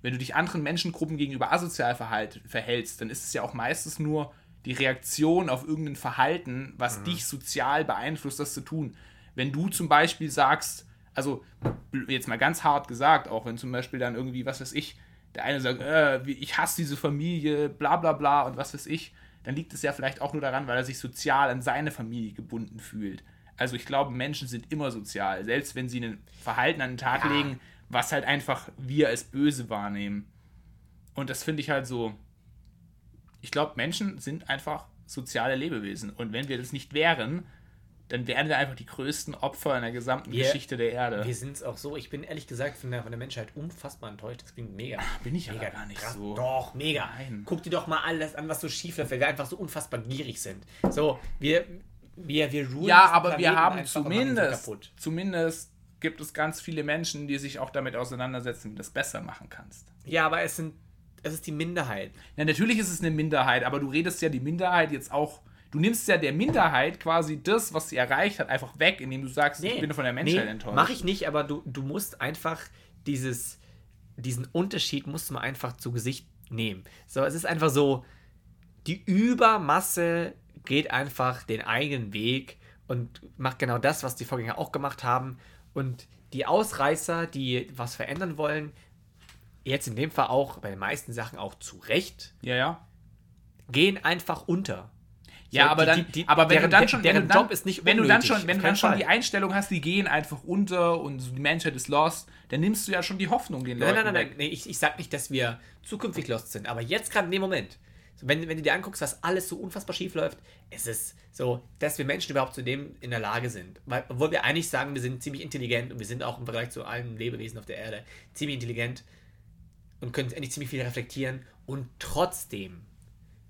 Wenn du dich anderen Menschengruppen gegenüber asozial verhalt, verhältst, dann ist es ja auch meistens nur die Reaktion auf irgendein Verhalten, was dich sozial beeinflusst, das zu tun. Wenn du zum Beispiel sagst, also jetzt mal ganz hart gesagt, auch wenn zum Beispiel dann irgendwie, was weiß ich, der eine sagt, äh, ich hasse diese Familie, bla bla bla und was weiß ich, dann liegt es ja vielleicht auch nur daran, weil er sich sozial an seine Familie gebunden fühlt. Also ich glaube, Menschen sind immer sozial, selbst wenn sie ein Verhalten an den Tag Ja. legen, was halt einfach wir als böse wahrnehmen. Und das finde ich halt so. Ich glaube, Menschen sind einfach soziale Lebewesen. Und wenn wir das nicht wären, dann wären wir einfach die größten Opfer in der gesamten Wir- Geschichte der Erde. Wir sind es auch so. Ich bin ehrlich gesagt von der, von der Menschheit unfassbar enttäuscht. Das klingt mega. bin ich aber mega gar nicht krass. so. Doch, mega. Nein. Guck dir doch mal alles an, was so schief läuft, weil wir einfach so unfassbar gierig sind. So, wir, wir, wir Ja, aber wir haben zumindest, zumindest gibt es ganz viele Menschen, die sich auch damit auseinandersetzen, wie du das besser machen kannst. Ja, aber es sind, es ist die Minderheit. Ja, natürlich ist es eine Minderheit, aber du redest ja die Minderheit jetzt auch. Du nimmst ja der Minderheit quasi das, was sie erreicht hat, einfach weg, indem du sagst, ich bin von der Menschheit nee, enttäuscht. Mach ich nicht, aber du, du musst einfach dieses, diesen Unterschied musst du mal einfach zu Gesicht nehmen. So, es ist einfach so, die Übermasse geht einfach den eigenen Weg und macht genau das, was die Vorgänger auch gemacht haben. Und die Ausreißer, die was verändern wollen, jetzt in dem Fall auch bei den meisten Sachen auch zu Recht, Ja, ja. gehen einfach unter. Ja, So, aber die- dann, die- die- aber wenn deren- du dann schon, wenn deren du dann, Job ist nicht wenn du dann unnötig, schon, wenn du dann schon Fall. die Einstellung hast, die gehen einfach unter und die Menschheit ist lost, dann nimmst du ja schon die Hoffnung den Nein, Leuten nein, nein, nein. Nee, ich, ich sag nicht, dass wir zukünftig lost sind, aber jetzt gerade in dem Moment. Wenn, wenn du dir anguckst, was alles so unfassbar schief läuft, ist es so, dass wir Menschen überhaupt zu dem in der Lage sind. Weil, obwohl wir eigentlich sagen, wir sind ziemlich intelligent und wir sind auch im Vergleich zu allen Lebewesen auf der Erde ziemlich intelligent und können endlich ziemlich viel reflektieren und trotzdem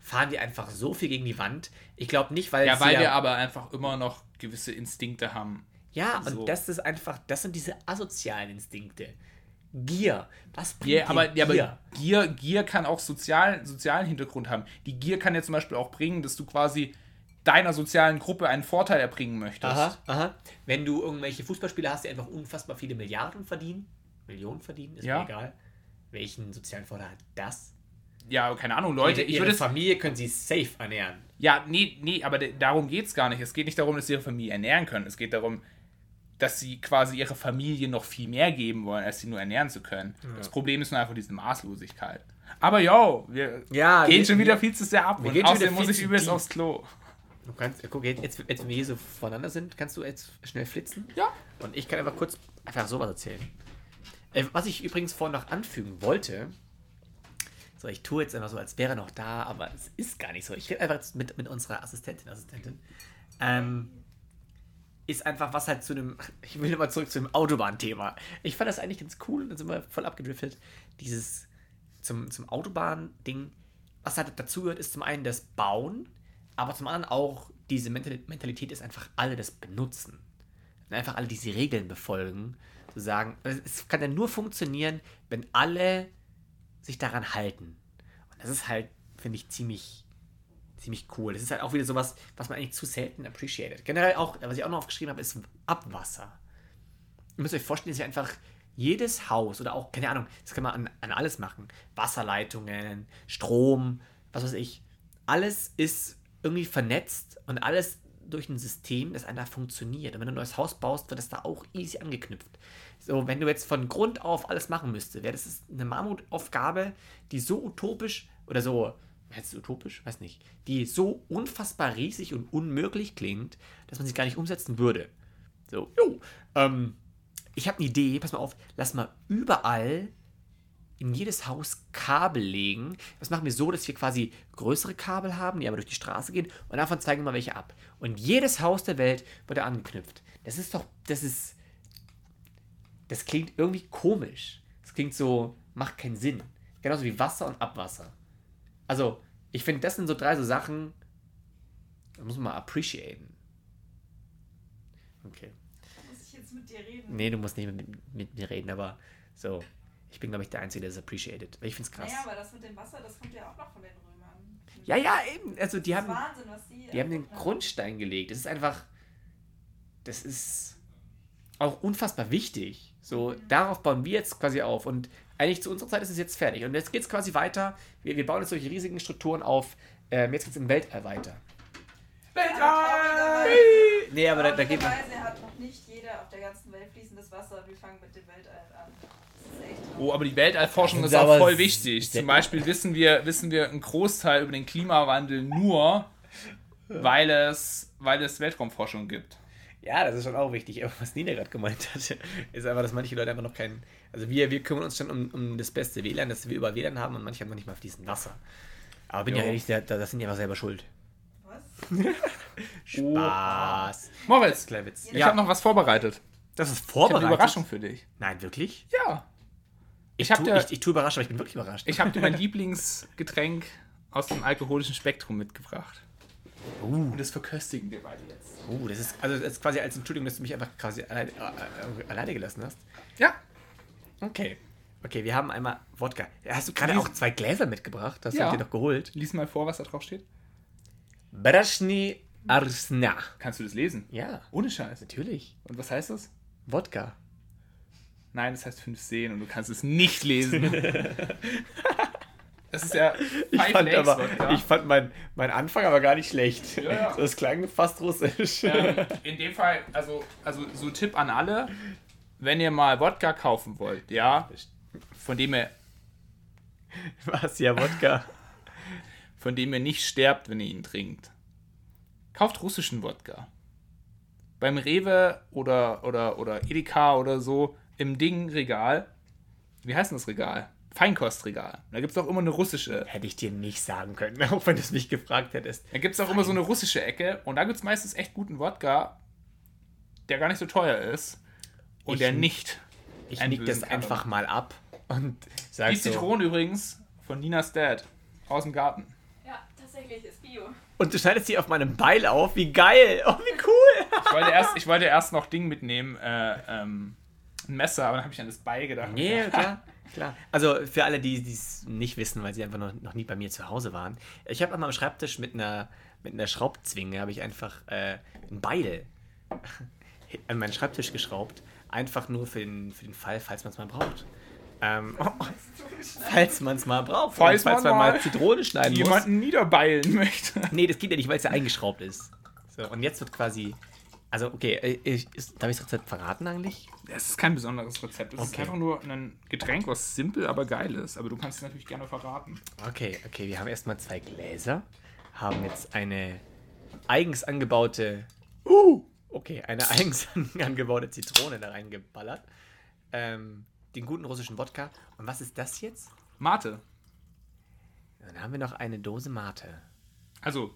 fahren wir einfach so viel gegen die Wand. Ich glaube nicht, weil Ja, weil ja, wir aber einfach immer noch gewisse Instinkte haben. ja, und so. das ist einfach, das sind diese asozialen Instinkte. Gier. Was bringt Ja, dir aber, ja, Gier? aber Gier, Gier kann auch sozial, sozialen Hintergrund haben. Die Gier kann ja zum Beispiel auch bringen, dass du quasi deiner sozialen Gruppe einen Vorteil erbringen möchtest. Aha, aha. Wenn du irgendwelche Fußballspieler hast, die einfach unfassbar viele Milliarden verdienen, Millionen verdienen, ist Ja. mir egal. Welchen sozialen Vorteil hat das? Ja, keine Ahnung, Leute, ihre, ich würde. Familie können sie safe ernähren. Ja, nee, nee, aber darum geht es gar nicht. Es geht nicht darum, dass sie ihre Familie ernähren können. Es geht darum, dass sie quasi ihrer Familie noch viel mehr geben wollen, als sie nur ernähren zu können. Das Problem ist nur einfach diese Maßlosigkeit. Aber yo, wir Ja, gehen wir- schon wieder viel zu sehr ab. wir Und gehen schon außerdem wieder muss ich übelst deep. aufs Klo. Du kannst, guck, jetzt, jetzt, jetzt, wenn wir hier so voneinander sind, kannst du jetzt schnell flitzen. Ja. Und ich kann einfach kurz einfach sowas erzählen. Äh, was ich übrigens vorhin noch anfügen wollte, so, ich tue jetzt einfach so, als wäre er noch da, aber es ist gar nicht so. Ich rede einfach mit, mit unserer Assistentin, Assistentin. Ähm, ist einfach was halt zu einem, ich will nochmal zurück zu dem Autobahnthema. Ich fand das eigentlich ganz cool und dann sind wir voll abgedriftet. Dieses zum, zum Autobahn-Ding, was halt dazu gehört, ist zum einen das Bauen, aber zum anderen auch diese Mental- Mentalität ist einfach alle das benutzen. Und einfach alle diese Regeln befolgen. Zu sagen, es kann ja nur funktionieren, wenn alle sich daran halten. Und das ist halt, finde ich, ziemlich, ziemlich cool. Das ist halt auch wieder sowas, was man eigentlich zu selten appreciated. Generell auch, was ich auch noch aufgeschrieben habe, ist Abwasser. Ihr müsst euch vorstellen, dass ihr einfach jedes Haus oder auch, keine Ahnung, das kann man an, an alles machen. Wasserleitungen, Strom, was weiß ich. Alles ist irgendwie vernetzt und alles durch ein System, das einfach funktioniert. Und wenn du ein neues Haus baust, wird das da auch easy angeknüpft. So, wenn du jetzt von Grund auf alles machen müsstest, wäre das eine Mammutaufgabe, die so utopisch oder so, heißt es utopisch? Weiß nicht. Die so unfassbar riesig und unmöglich klingt, dass man sie gar nicht umsetzen würde. So, jo, ähm, ich habe eine Idee, pass mal auf, lass mal überall in jedes Haus Kabel legen. Das machen wir so, dass wir quasi größere Kabel haben, die aber durch die Straße gehen und davon zeigen wir mal welche ab. Und jedes Haus der Welt wird da angeknüpft. Das ist doch, das ist, das klingt irgendwie komisch. Das klingt so, macht keinen Sinn. Genauso wie Wasser und Abwasser. Also, ich finde, das sind so drei so Sachen, da muss man mal appreciaten. Okay. Muss ich jetzt mit dir reden? Nee, du musst nicht mit, mit mir reden, aber so. Ich bin, glaube ich, der Einzige, der es appreciated. Ich finde es krass. Naja, aber das mit dem Wasser, das kommt ja auch noch von den Römern. Ja, ja, eben. Also, die Das haben, Wahnsinn, was die. die haben den Grundstein gelegt. Das ist einfach. Das ist auch unfassbar wichtig. So, darauf bauen wir jetzt quasi auf. Und eigentlich zu unserer Zeit ist es jetzt fertig. Und jetzt geht es quasi weiter. Wir, wir bauen jetzt solche riesigen Strukturen auf. Ähm, jetzt geht es im Weltall weiter. Weltall! Nee, aber da, da geht man. Hat noch nicht jeder auf der ganzen Welt fließendes Wasser und wir fangen mit dem Weltall an. Das ist echt traurig. Oh, aber die Weltallforschung ist ist auch voll wichtig. Zum Beispiel wissen wir, wissen wir einen Großteil über den Klimawandel nur, weil es, weil es Weltraumforschung gibt. Ja, das ist schon auch wichtig. Aber was Nina gerade gemeint hat, ist einfach, dass manche Leute einfach noch keinen. Also wir, wir kümmern uns schon um, um das beste WLAN, das wir über WLAN haben und manche haben noch nicht mal fließend Wasser. Aber bin ja Jo. ehrlich, da, da das sind die einfach selber schuld. Was? Spaß. Moritz, Kleiner Witz. ich habe noch was vorbereitet. das ist Ich vorbereitet. eine Überraschung für dich. Nein, wirklich? Ja. Ich, hab tu, dir- ich, ich tue überrascht, aber ich bin wirklich überrascht. Ich habe dir mein Lieblingsgetränk aus dem alkoholischen Spektrum mitgebracht. uh, Und das verköstigen wir beide jetzt. uh, das ist also das ist quasi als Entschuldigung, dass du mich einfach quasi alleine, äh, äh, alleine gelassen hast. Ja. Okay. Okay, wir haben einmal Wodka. Hast du gerade auch zwei Gläser mitgebracht? Das Ja. habt ihr doch geholt. Lies mal vor, was da drauf steht. Braschny Arsna. Kannst du das lesen? Ja, Ohne Scheiß. natürlich. Und was heißt das? Wodka. Nein, das heißt fünf Seen und du kannst es nicht lesen. Das ist ja Ich fand, Lakes aber, Wodka. ich fand mein, mein Anfang aber gar nicht schlecht. Ja, ja. Das klang fast russisch. ähm, in dem Fall, also, also so Tipp an alle, wenn ihr mal Wodka kaufen wollt, ja, von dem ihr, Was, ja, Wodka. von dem ihr nicht sterbt, wenn ihr ihn trinkt, Kauft russischen Wodka. Beim Rewe oder, oder, oder Edeka oder so im Ding-Regal. Wie heißt denn das Regal? Feinkostregal. Da gibt es auch immer eine russische. Hätte ich dir nicht sagen können, auch wenn du es mich gefragt hättest. Da gibt es auch immer so eine russische Ecke und da gibt es meistens echt guten Wodka, der gar nicht so teuer ist und Ich- der nicht. Ich nick das bösen einfach mal ab und sag Die so. Zitronen übrigens von Ninas Dad aus dem Garten. Ja, tatsächlich ist Bio. Und du schneidest sie auf meinem Beil auf. Wie geil. Oh, wie cool. Ich wollte erst, ich wollte erst noch Ding mitnehmen, äh, ähm, ein Messer, aber dann habe ich an das Beil gedacht. Nee, klar. Klar. Also für alle, die es nicht wissen, weil sie einfach noch, noch nie bei mir zu Hause waren. Ich habe an meinem Schreibtisch mit einer, mit einer Schraubzwinge habe ich einfach äh, ein Beil an meinen Schreibtisch geschraubt. Einfach nur für den, für den Fall, falls man es mal braucht. Ähm, falls man es mal braucht. Falls falls man man mal Zitrone schneiden muss. Jemanden niederbeilen möchte. Nee, das geht ja nicht, weil es ja eingeschraubt ist. So, und jetzt wird quasi. Also, okay, äh, ich, ist, darf ich das Rezept verraten eigentlich? Es ist kein besonderes Rezept. Es ist Okay. einfach nur ein Getränk, was simpel, aber geil ist. Aber du kannst es natürlich gerne verraten. Okay, okay, wir haben erstmal zwei Gläser, haben jetzt eine eigens angebaute. Uh! Okay, eine eigens angebaute Zitrone da reingeballert. Ähm, den guten russischen Wodka. Und was ist das jetzt? Mate. Dann haben wir noch eine Dose Mate. Also,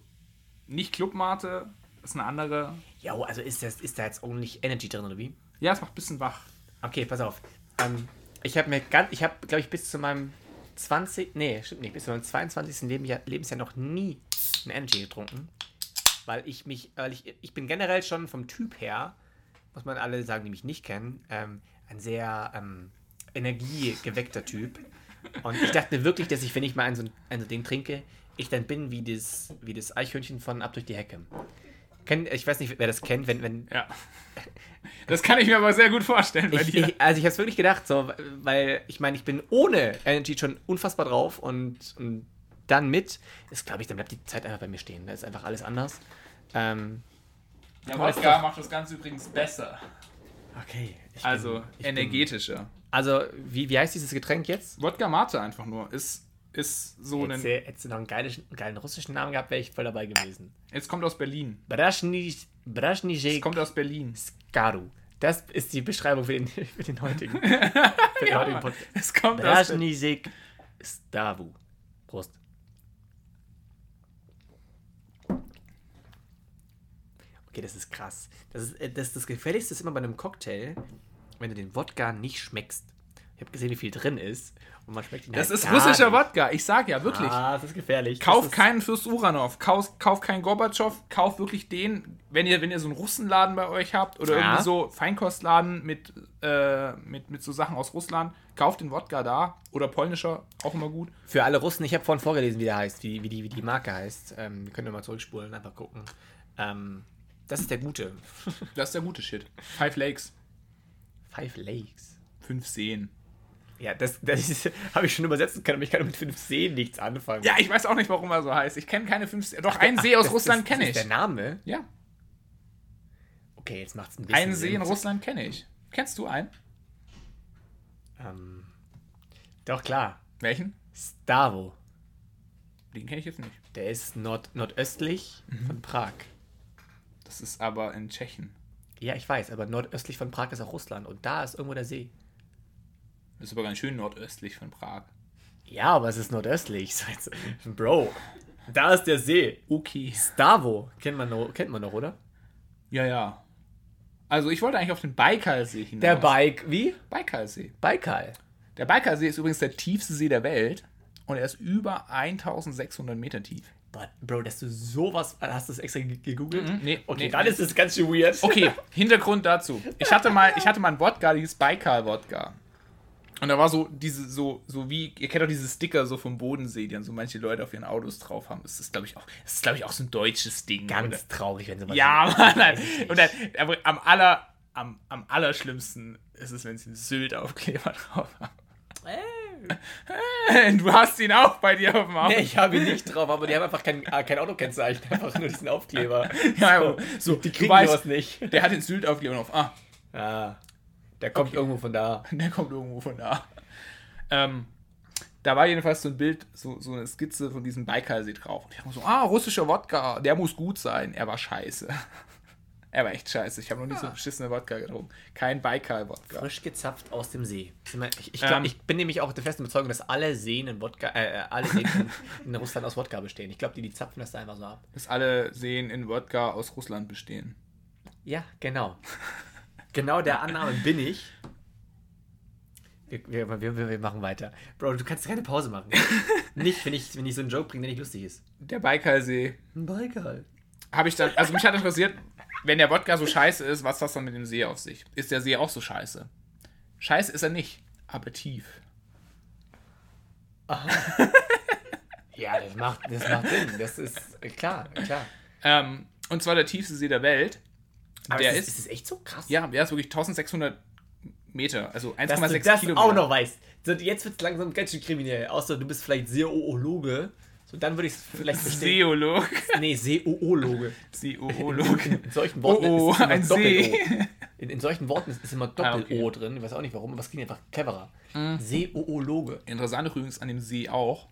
nicht Clubmate, ist eine andere. Ja, also ist, das, ist da jetzt ordentlich Energy drin, oder wie? Ja, es macht ein bisschen wach. Okay, pass auf. Ähm, ich habe mir ganz, ich habe, glaube ich, bis zu meinem 20, nee, stimmt nicht, bis zu meinem 22. Lebensjahr, Lebensjahr noch nie ein Energy getrunken. Weil ich mich, weil ich, ich bin generell schon vom Typ her, muss man alle sagen, die mich nicht kennen, ähm, ein sehr ähm, energiegeweckter Typ. Und ich dachte wirklich, dass ich, wenn ich mal ein so ein, ein so Ding trinke, ich dann bin wie das, wie das Eichhörnchen von Ab durch die Hecke. Kennt, ich weiß nicht, wer das kennt, wenn, wenn, Ja. Das kann ich mir aber sehr gut vorstellen bei ich, dir. ich, also ich habe es wirklich gedacht, so, weil ich meine, ich bin ohne Energy schon unfassbar drauf und, und dann mit, ist glaube ich, dann bleibt die Zeit einfach bei mir stehen. Da ist einfach alles anders. Ähm, ist Wodka macht das Ganze übrigens besser. okay. Also bin- energetischer. Bin, also, wie, wie heißt dieses Getränk jetzt? Wodka Mate einfach nur. Ist, ist so ein. hättest du noch einen geilen, geilen russischen Namen gehabt, wäre ich voll dabei gewesen. Jetzt kommt aus Berlin. Brashni, Es kommt aus Berlin. Skaru. Das ist die Beschreibung für den, für den heutigen, für den heutigen Podcast. Es kommt aus Berlin. Stavu. Prost. Okay, das ist krass. Das, ist, äh, das, das Gefährlichste ist immer bei einem Cocktail, wenn du den Wodka nicht schmeckst. Ich habe gesehen, wie viel drin ist. Und man schmeckt ihn Das halt ist russischer nicht. Wodka. Ich sag ja wirklich. Ah, das ist gefährlich. Kauf ist, keinen Fürst Uranov, kauf, kauf keinen Gorbatschow, kauf wirklich den, wenn ihr, wenn ihr so einen Russenladen bei euch habt oder Ja. irgendwie so Feinkostladen mit, äh, mit, mit so Sachen aus Russland, kauft den Wodka da oder polnischer, auch immer gut. Für alle Russen, ich habe vorhin vorgelesen, wie der heißt, wie, wie, die, wie die Marke heißt. Ähm, wir können ja mal zurückspulen einfach gucken. Ähm, das ist der gute. Das ist der gute Shit. Five Lakes, Five Lakes. fünf Seen. Ja, das, das habe ich schon übersetzen können, aber ich kann mit fünf Seen nichts anfangen. Ja, ich weiß auch nicht, warum er so heißt. Ich kenne keine fünf Seen. Doch, einen See aus Das- Russland kenne das ich. ist der Name? Ja, Okay, jetzt macht es ein bisschen einen See Sinn. in Russland kenne ich. Kennst du einen? Ähm, doch, klar. Welchen? Stavo. Den kenne ich jetzt nicht. Der ist nord nordöstlich Mhm. von Prag. Das ist aber in Tschechien. Ja, ich weiß, aber nordöstlich von Prag ist auch Russland und da ist irgendwo der See. Das ist aber ganz schön nordöstlich von Prag. Ja, aber es ist nordöstlich. Bro, da ist der See. Okay. Stavo. Kennt man noch, kennt man noch oder? Ja, ja. Also ich wollte eigentlich auf den Baikalsee hinaus. Der Bike. Wie? Baikalsee. Baikal. Der Baikalsee ist übrigens der tiefste See der Welt und er ist über 1600 Meter tief. Bro, dass du sowas. Hast du das extra ge- gegoogelt? Mhm, nee, Okay, nee. dann ist es ganz schön weird. Okay, Hintergrund dazu. Ich hatte mal, ich hatte mal einen Wodka, die hieß Baikal-Wodka. Und da war so diese, so, so wie, ihr kennt doch diese Sticker so vom Bodensee, die dann so manche Leute auf ihren Autos drauf haben. Das ist, glaube ich, auch, das ist, glaube ich, auch so ein deutsches Ding. Ganz oder? traurig, wenn sowas. Ja, ist. Mann. Nein. Und dann, aber am aller, am, am allerschlimmsten ist es, wenn sie einen Sylt-Aufkleber drauf haben. Du hast ihn auch bei dir auf dem Auto. Nee, ich habe ihn nicht drauf, aber die haben einfach kein, äh, kein Autokennzeichen, einfach nur diesen Aufkleber. Ja, aber so, Die du kriegen weißt, sowas nicht. der hat den Sylt-Aufkleber auf. Ah, Ah, der kommt irgendwo von da. der kommt irgendwo von da. Ähm, da war jedenfalls so ein Bild, so, so eine Skizze von diesem Baikalsee drauf. Und ich mir so, ah, russischer Wodka, der muss gut sein. Er war scheiße. Er war echt scheiße. Ich habe noch nie so beschissene Wodka getrunken. Kein Baikal-Wodka. Frisch gezapft aus dem See. Ich, ich, glaub, Ähm. ich bin nämlich auch der festen Überzeugung, dass alle Seen in Wodka, äh, äh, alle Seen in, in Russland aus Wodka bestehen. Ich glaube, die, die zapfen das da einfach so ab. Dass alle Seen in Wodka aus Russland bestehen. Ja, genau. genau der Annahme bin ich. Wir, wir, wir, wir machen weiter. Bro, du kannst keine Pause machen. nicht, wenn ich, wenn ich so einen Joke bringe, der nicht lustig ist. Der Baikalsee Baikal. habe ich dann, also mich hat interessiert, wenn der Wodka so scheiße ist, was hat das dann mit dem See auf sich? Ist der See auch so scheiße? Scheiße ist er nicht, aber tief. Ja, das macht, das macht Sinn. Das ist äh, klar, klar. Ähm, und zwar der tiefste See der Welt. Aber der ist, ist, ist, es echt so krass? ja, der ist wirklich 1600 Meter, also dass du 1,6 das Kilometer. auch noch weißt. So, jetzt wird es langsam ganz schön kriminell. Außer du bist vielleicht Seoologe. So, dann würde ich es vielleicht verstehen. Seolog. Nee, Seoologe. Seolog. In solchen Worten Oh, oh, ist es immer ein Doppel-O. In, in solchen Worten ist, immer Ah, Doppel-O okay. drin. Ich weiß auch nicht warum, aber es klingt einfach cleverer. Mhm. Seoologe. Interessant übrigens an dem See auch,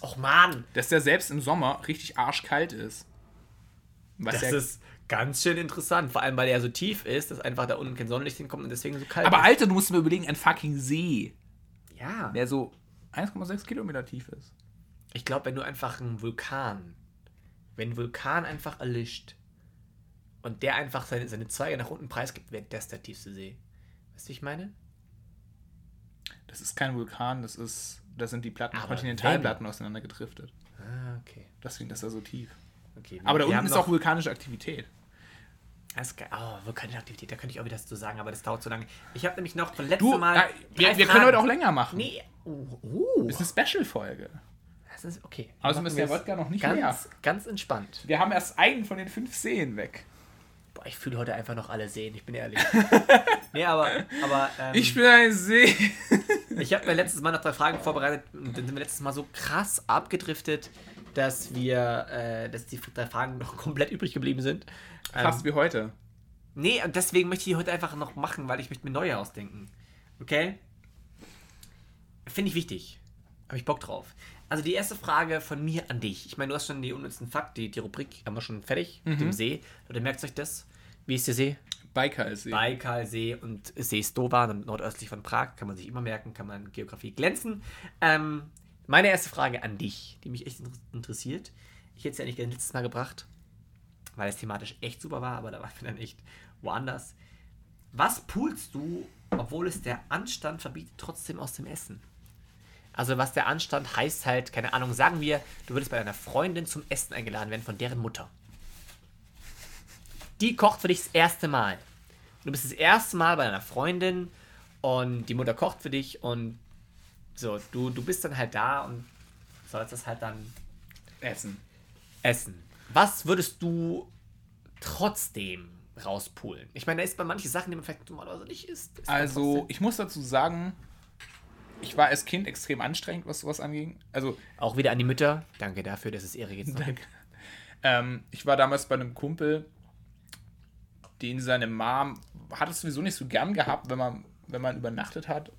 Och man, dass der selbst im Sommer richtig arschkalt ist. Was das ja, ist ganz schön interessant. Vor allem, weil er so tief ist, dass einfach da unten kein Sonnenlicht hinkommt und deswegen so kalt aber ist. Alter, du musst mir überlegen, ein fucking See, Ja. der so 1,6 Kilometer tief ist. Ich glaube, wenn du einfach einen Vulkan, wenn ein Vulkan einfach erlischt und der einfach seine, seine Zweige nach unten preisgibt, wäre das der tiefste See. Weißt du, wie ich meine? Das ist kein Vulkan, das ist, das sind die Platten, Aber Kontinentalplatten auseinandergedriftet. Ah, okay. Deswegen ist er so tief. okay. Aber da unten ist auch vulkanische Aktivität. Das ist geil. Oh, vulkanische Aktivität, da könnte ich auch wieder was zu sagen, aber das dauert so lange. Ich habe nämlich noch von letztem Du, Mal. äh, wir, wir können heute auch länger machen. Nee. Oh, oh. Das ist eine Special-Folge. Das ist okay. Außerdem ist der Wodka noch nicht ganz, leer. Ganz entspannt. Wir haben erst einen von den fünf Seen weg. Boah, ich fühle heute einfach noch alle sehen, ich bin ehrlich. nee, aber. aber ähm, Ich bin ein See. Ich habe mir letztes Mal noch drei Fragen vorbereitet und dann sind wir letztes Mal so krass abgedriftet, dass wir, äh, dass die drei Fragen noch komplett übrig geblieben sind. Ähm, Fast wie heute. nee, und deswegen möchte ich die heute einfach noch machen, weil ich möchte mir neue ausdenken. Okay? Finde ich wichtig. Habe ich Bock drauf. Also die erste Frage von mir an dich. Ich meine, du hast schon die unnützen Fakt, die, die Rubrik haben wir schon fertig mit dem See. Oder merkt euch das? Wie ist der See? Baikalsee. Baikalsee und See Stoban, nordöstlich von Prag, kann man sich immer merken, kann man Geografie glänzen. Ähm, meine erste Frage an dich, die mich echt inter- interessiert. Ich hätte es ja nicht gerne letztes Mal gebracht, weil es thematisch echt super war, aber da waren wir dann echt woanders. Was poolst du, obwohl es der Anstand verbietet, trotzdem aus dem Essen? Also was der Anstand heißt halt, keine Ahnung, sagen wir, du würdest bei deiner Freundin zum Essen eingeladen werden von deren Mutter. Die kocht für dich das erste Mal. Du bist das erste Mal bei deiner Freundin und die Mutter kocht für dich und so, du, du bist dann halt da und sollst das halt dann Essen. essen. Was würdest du trotzdem rauspulen? Ich meine, da ist bei manchen Sachen, die man vielleicht normalerweise nicht isst. ist Also, ich muss dazu sagen, ich war als Kind extrem anstrengend, was sowas anging. Also, Auch wieder an die Mütter. Danke dafür, dass es Ehre jetzt noch gibt. ähm, ich war damals bei einem Kumpel, den seine Mom hat es sowieso nicht so gern gehabt, wenn man, wenn man übernachtet hat.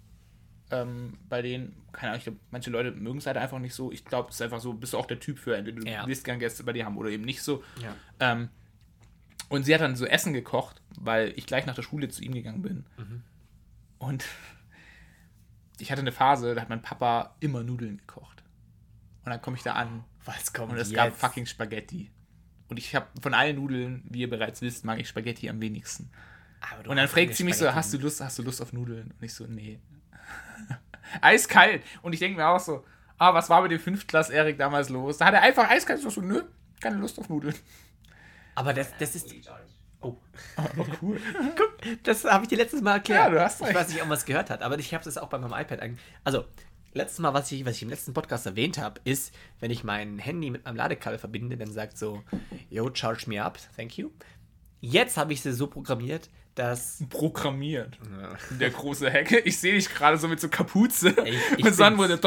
Ähm, bei denen, keine Ahnung, ich glaub, manche Leute mögen es halt einfach nicht so. Ich glaube, es ist einfach so, bist du auch der Typ für, entweder du Ja. willst gern Gäste bei dir haben oder eben nicht so. Ja. Ähm, und sie hat dann so Essen gekocht, weil ich gleich nach der Schule zu ihm gegangen bin. Und ich hatte eine Phase, da hat mein Papa immer Nudeln gekocht. Und dann komme ich da an Was kommt und es jetzt? gab fucking Spaghetti. Und ich habe von allen Nudeln, wie ihr bereits wisst, mag ich Spaghetti am wenigsten. Und dann fragt sie mich so, Spaghetti. hast du Lust, hast du Lust auf Nudeln? Und ich so, nee. eiskalt. Und ich denke mir auch so, ah, was war mit dem Fünftklass-Erik damals los? Da hat er einfach eiskalt so, so, nö, keine Lust auf Nudeln. Aber das, das ist. Oh. Oh, cool. Guck, das habe ich dir letztes Mal erklärt. Ja, du hast Ich recht. weiß nicht, ob man es gehört hat, aber ich habe das auch bei meinem iPad eigentlich. Also, letztes Mal, was ich, was ich im letzten Podcast erwähnt habe, ist, wenn ich mein Handy mit meinem Ladekabel verbinde, dann sagt so, yo, charge me up, thank you. Jetzt habe ich sie so programmiert, dass. Programmiert. Der große Hecke. Ich sehe dich gerade so mit so Kapuze. Ich- ich mit bin's. Sonnenbrille.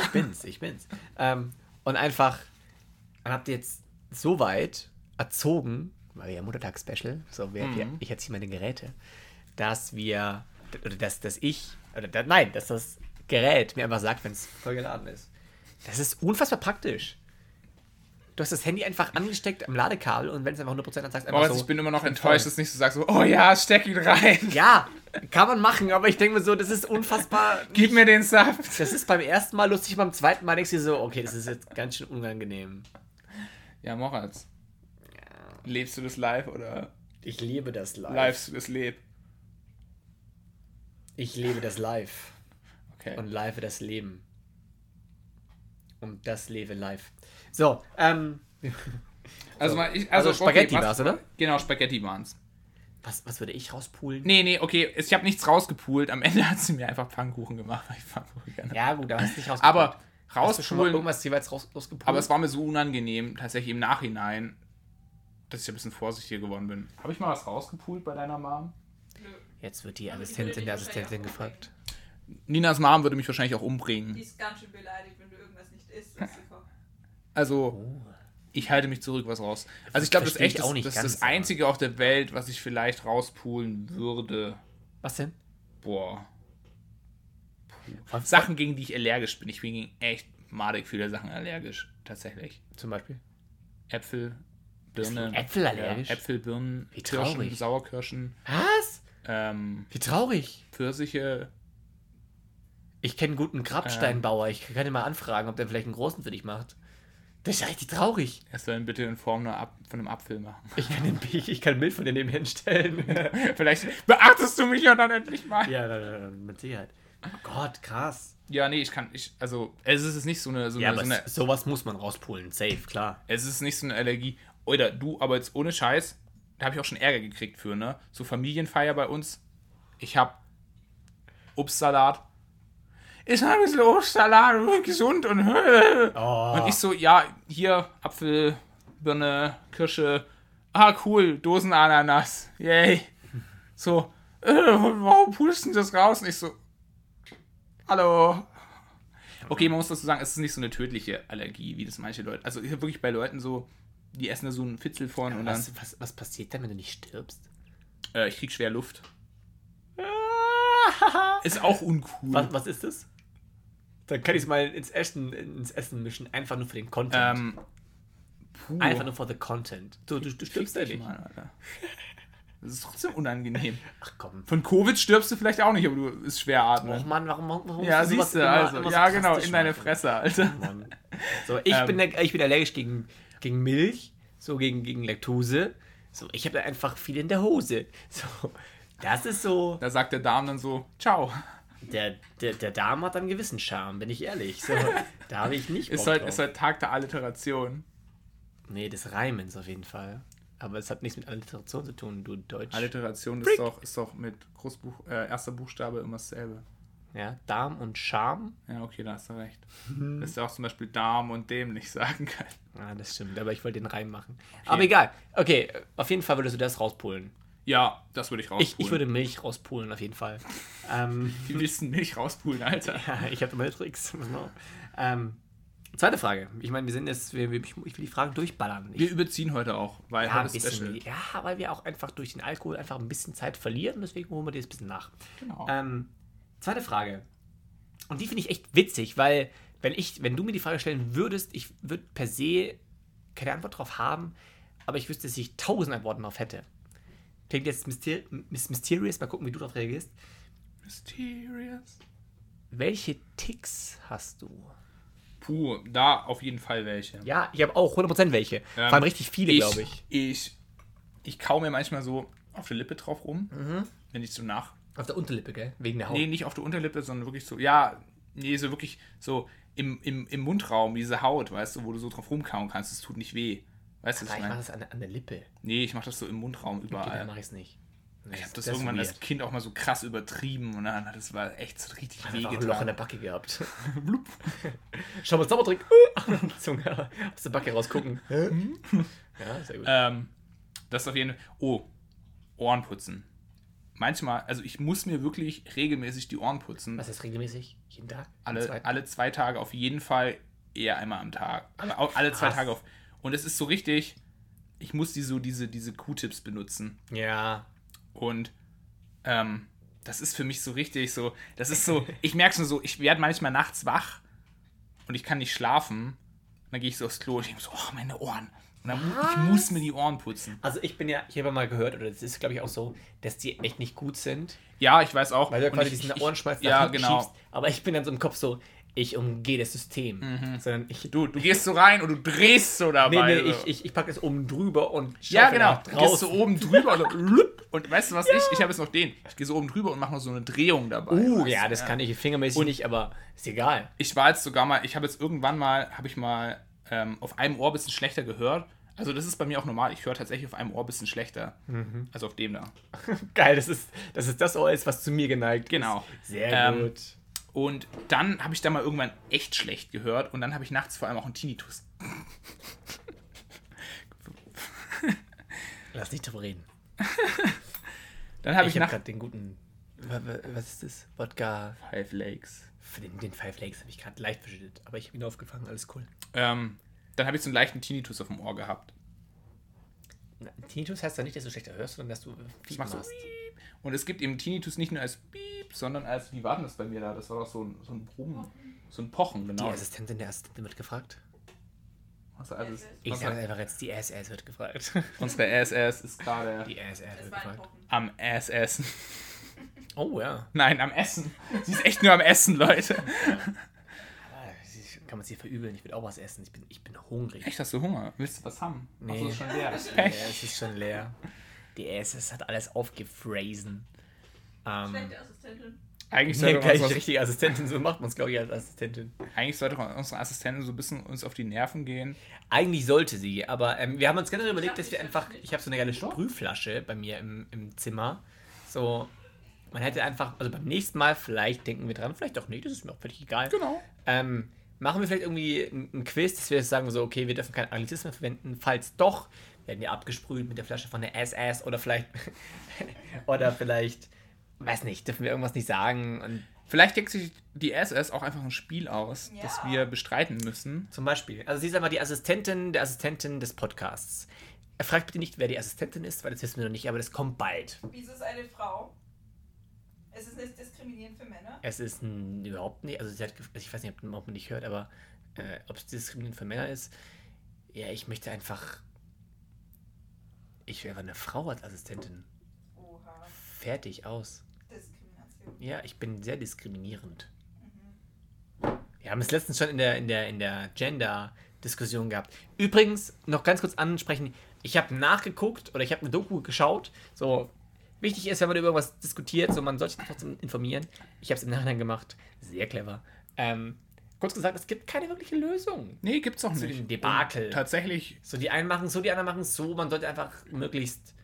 Ich bin's, ich bin's. Ähm, und einfach, habt ihr jetzt so weit erzogen, weil wir ja Muttertags-Special, so wer, hier, ich erziehe meine Geräte, dass wir, oder dass, dass ich, oder da, nein, dass das Gerät mir einfach sagt, wenn es voll geladen ist. Das ist unfassbar praktisch. Du hast das Handy einfach angesteckt am Ladekabel und wenn es einfach 100% dann sagst, einfach Moritz, so. ich bin immer noch enttäuscht, dass du nicht so sagst, so, oh ja, steck ihn rein. Ja, kann man machen, aber ich denke mir so, das ist unfassbar. Gib mir den Saft. Das ist beim ersten Mal lustig, beim zweiten Mal denkst du so, okay, das ist jetzt ganz schön unangenehm. Ja, Moritz. Lebst du das live oder Ich liebe das live. livest du das Leb? Ich lebe das live. Okay. Und live das Leben. Und das lebe live. So, ähm. also, mal, ich, Also also, Spaghetti was- war's, oder? Genau, Spaghetti waren's. Was, was würde ich rauspulen? Nee, nee, okay, ich habe nichts rausgepult. Am Ende hat sie mir einfach Pfannkuchen gemacht, weil ich Pfannkuchen gerne. Ja, gut, da hast du nicht rausgepult. aber hast du schon mal rauspulen, irgendwas jeweils raus, rausgepult? aber es war mir so unangenehm, tatsächlich im Nachhinein, dass ich ein bisschen vorsichtiger geworden bin. Habe ich mal was rausgepult bei deiner Mom? Jetzt wird die Assistentin der Assistentin gefragt. Ninas Mom würde mich wahrscheinlich auch Die umbringen. ist ganz schön beleidigt, wenn du irgendwas nicht isst. Also, Oh. ich halte mich zurück, was raus. Also, ich glaube, das ist Verstehe echt ich das, auch nicht das, ist das Einzige auf der Welt, was ich vielleicht rauspulen würde. Was denn? Boah. Was- Sachen, gegen die ich allergisch bin. Ich bin gegen echt madig viele Sachen allergisch. Tatsächlich. Zum Beispiel? Äpfel, Birne. Äpfel allergisch? Ja, Äpfel, Birnen, Wie Kirschen, traurig. Sauerkirschen, Was? ähm, Wie traurig. Pfirsiche. Ich kenne einen guten Grabsteinbauer. Ich kann ihn mal anfragen, ob der vielleicht einen großen für dich macht. Das ist ja richtig traurig. Er soll ihn bitte in Form einer Ap von einem Apfel machen. Ich kann, den, ich, ich kann ein Bild von dir nebenher stellen. Vielleicht beachtest du mich ja dann endlich mal. ja, mit Sicherheit. Oh Gott, krass. Ja, nee, ich kann, ich, also, es ist nicht so eine, so Ja, eine, aber so eine sowas muss man rauspulen. Safe, klar. es ist nicht so eine Allergie. Oder du, aber jetzt ohne Scheiß, da habe ich auch schon Ärger gekriegt für, ne? So Familienfeier bei uns. Ich hab Obstsalat. Ist ein bisschen Obstsalat, und gesund und Oh. Und ich so, ja, hier Apfel, Birne, Kirsche. Ah, cool, Dosenananas. Yay. So, äh, warum pulst du das raus? Und ich so, hallo. Okay, man muss dazu sagen, es ist nicht so eine tödliche Allergie, wie das manche Leute. Also ich wirklich bei Leuten so, die essen da so einen Fitzel von und dann, was, was, was passiert denn, wenn du nicht stirbst? äh, ich krieg schwer Luft. Ist auch uncool. Was, was ist das? Dann kann ich es mal ins Essen, ins Essen mischen, einfach nur für den Content. Ähm, puh. einfach nur for the content. Du, du, du stirbst ja nicht. mal, Alter. Das ist trotzdem unangenehm. Ach komm. Von Covid stirbst du vielleicht auch nicht, aber du ist schwer Och atmen. Mann, warum, warum Ja, siehst du, also. immer so Ja, genau, in deine? Fresse, Alter. Mann. So, ich, Ähm. bin ich bin allergisch gegen, gegen Milch, so gegen, gegen Laktose. So, ich habe da einfach viel in der Hose. So, das ist so. Da sagt der Darm dann so, ciao. Der, der, der Darm hat einen gewissen Charme, bin ich ehrlich. So, da habe ich nicht. Ist Bock halt, drauf. ist halt Tag der Alliteration. Nee, des Reimens auf jeden Fall. Aber es hat nichts mit Alliteration zu tun, du Deutsch. Alliteration ist doch, ist doch mit Großbuch, äh, erster Buchstabe immer dasselbe. Ja, Darm und Charme. Ja, okay, da hast du recht. Dass du auch zum Beispiel Darm und dämlich sagen kann. Ja, das stimmt, aber ich wollte den Reim machen. Aber egal. Okay, auf jeden Fall würdest du das rauspulen. Ja, das würde ich Ich, rauspulen. ich würde Milch rauspulen, auf jeden Fall. ähm, Wie willst du Milch rauspulen, Alter? ja, ich habe meine Tricks. ähm, zweite Frage. Ich meine, wir sind jetzt, wir, wir- ich will die Fragen durchballern. Ich, Wir überziehen heute auch, weil ja, ein bisschen, ja, weil wir auch einfach durch den Alkohol einfach ein bisschen Zeit verlieren, deswegen holen wir dir das ein bisschen nach. Genau. Ähm, zweite Frage. Und die finde ich echt witzig, weil wenn ich, wenn du mir die Frage stellen würdest, ich würde per se keine Antwort drauf haben, aber ich wüsste, dass ich tausend Antworten drauf hätte. Klingt jetzt myster mysterious, mal gucken, wie du darauf reagierst. Mysterious. Welche Ticks hast du? Puh, da auf jeden Fall welche. Ja, ich habe auch 100% welche. Ähm, Vor allem richtig viele, glaube ich. Ich, ich kau mir manchmal so auf der Lippe drauf rum, Mhm. wenn ich so nach. Auf der Unterlippe, gell? Wegen der Haut. Nee, nicht auf der Unterlippe, sondern wirklich so, ja, nee, so wirklich so im, im, im Mundraum, diese Haut, weißt du, wo du so drauf rumkauen kannst, es tut nicht weh. Weißt du, was ich ich mache meine? das an, der- an der Lippe. Nee, ich mach das so im Mundraum Okay, überall. dann mache ich es nicht. ich habe das, irgendwann weird. als Kind auch mal so krass übertrieben und dann hat das war echt so richtig weh Einfach ein Loch in der. Backe gehabt. Blub. Schau mal, Zaubertrick. Zunge aus der Backe rausgucken. ja, sehr gut. Ähm, das ist auf jeden Fall. Oh, Ohren putzen. Manchmal, also ich muss mir wirklich regelmäßig die Ohren putzen. Was ist regelmäßig? Jeden Tag? alle, Zwei- alle zwei Tage auf jeden Fall, eher einmal am Tag. Aber auch alle zwei. Tage auf. Und es ist so richtig, ich muss die so diese, diese Q-Tips benutzen. Ja. Und ähm, das ist für mich so richtig so, das ist so, ich merke es nur so, ich werde manchmal nachts wach und ich kann nicht schlafen. Und dann gehe ich so aufs Klo und ich denke so, oh, meine Ohren. Und dann mu- ich muss mir die Ohren putzen. Also ich bin ja, ich habe ja mal gehört, oder das ist glaube ich auch so, dass die echt nicht gut sind, Ja, ich weiß auch. weil du Und quasi ich- diesen ich- Ohrenschmalz Ja, genau. schiebst. Aber ich bin dann so im Kopf so, ich umgehe das System. Sondern ich, Du, du gehst so rein und du drehst so nee, dabei. nee, so. ich, ich, ich packe das oben drüber und ja, genau. nach Du gehst so draußen. oben drüber und, so, und weißt du was ich? Ich habe jetzt noch den. Ich gehe so oben drüber und mache noch so eine Drehung dabei. Uh, ja, du, das kann ich fingermäßig nicht, aber ist egal. Ich war jetzt sogar mal, ich habe jetzt irgendwann mal, habe ich mal ähm, auf einem Ohr ein bisschen schlechter gehört. Also das ist bei mir auch normal. Ich höre tatsächlich auf einem Ohr ein bisschen schlechter. Mhm. Also auf dem da. Geil, das ist, das ist das Ohr ist, was zu mir geneigt Genau. ist. Sehr Ähm, gut. Und dann habe ich da mal irgendwann echt schlecht gehört und dann habe ich nachts vor allem auch einen Tinnitus. Lass nicht drüber reden. Dann habe Ich ich, habe nachts gerade den guten, wa- wa- was ist das? Wodka. Five Lakes. Für den, den Five Lakes habe ich gerade leicht verschüttet, aber ich habe ihn aufgefangen, alles cool. Ähm, dann habe ich so einen leichten Tinnitus auf dem Ohr gehabt. Na, Tinnitus heißt ja nicht, dass du schlechter hörst, sondern dass du Ich viel mach so machst. Piep. Und es gibt eben Tinnitus nicht nur als Piep, sondern als, wie war denn das bei mir da? Das war doch so ein, so ein Brummen, so ein Pochen, Die genau. Assistentin der Assistentin wird gefragt. Also, also es- Ich sage einfach jetzt, die SS wird gefragt. unsere SS ist gerade Die SS wird gefragt. Am Ass essen. Oh ja. Nein, am Essen. Sie ist echt nur am Essen, Leute. Ah, sie- Kann man sie verübeln? Ich will auch was essen. Ich bin, ich bin hungrig. Echt, hast du Hunger? Willst du was haben? Nee. Ach so, ist schon leer. Ja, Pech. es ist schon leer. Die SS hat alles aufgefräsen. Ähm, Schlechte Assistentin. Eigentlich nee, sollte, gleich unsere, richtige Assistentin, so macht man es, glaube ich, als Assistentin. eigentlich sollte unsere Assistentin so ein bisschen uns auf die Nerven gehen. Eigentlich sollte sie, aber ähm, wir haben uns generell überlegt, dass wir einfach, ich habe so eine geile Sprühflasche bei mir im, im Zimmer. So, man hätte einfach, also beim nächsten Mal, vielleicht denken wir dran, vielleicht auch nicht, das ist mir auch völlig egal. Genau. Ähm, machen wir vielleicht irgendwie ein, ein Quiz, dass wir jetzt sagen, so, okay, wir dürfen keinen Anglizismen verwenden. Falls doch, werden wir abgesprüht mit der Flasche von der SS oder vielleicht, oder vielleicht, weiß nicht, dürfen wir irgendwas nicht sagen. Und Vielleicht denkt sich die SS auch einfach ein Spiel aus, Ja. das wir bestreiten müssen. zum Beispiel, also sie ist einfach die Assistentin der Assistentin des Podcasts. Fragt bitte nicht, wer die Assistentin ist, weil das wissen wir noch nicht, aber das kommt bald. Wieso ist eine Frau? Es ist nicht diskriminierend für Männer. Es ist n, überhaupt nicht, also sie hat, gef- ich weiß nicht, ob, man nicht hört, aber äh, ob es diskriminierend für Männer ist. Ja, ich möchte einfach. Ich einfach eine Frau als Assistentin. Oha. Fertig, aus. Diskrimination. Ja, ich bin sehr diskriminierend. Wir haben es letztens schon in der, in der, in der Gender-Diskussion gehabt. Übrigens, noch ganz kurz ansprechen, ich habe nachgeguckt oder ich habe eine Doku geschaut. So, wichtig ist, wenn man über irgendwas diskutiert, so man sollte sich trotzdem informieren. Ich habe es im Nachhinein gemacht. Sehr clever. Ähm, kurz gesagt, es gibt keine wirkliche Lösung. Nee, gibt's auch Zu nicht. dem Debakel. Und tatsächlich, So, die einen machen so, die anderen machen so. Man sollte einfach möglichst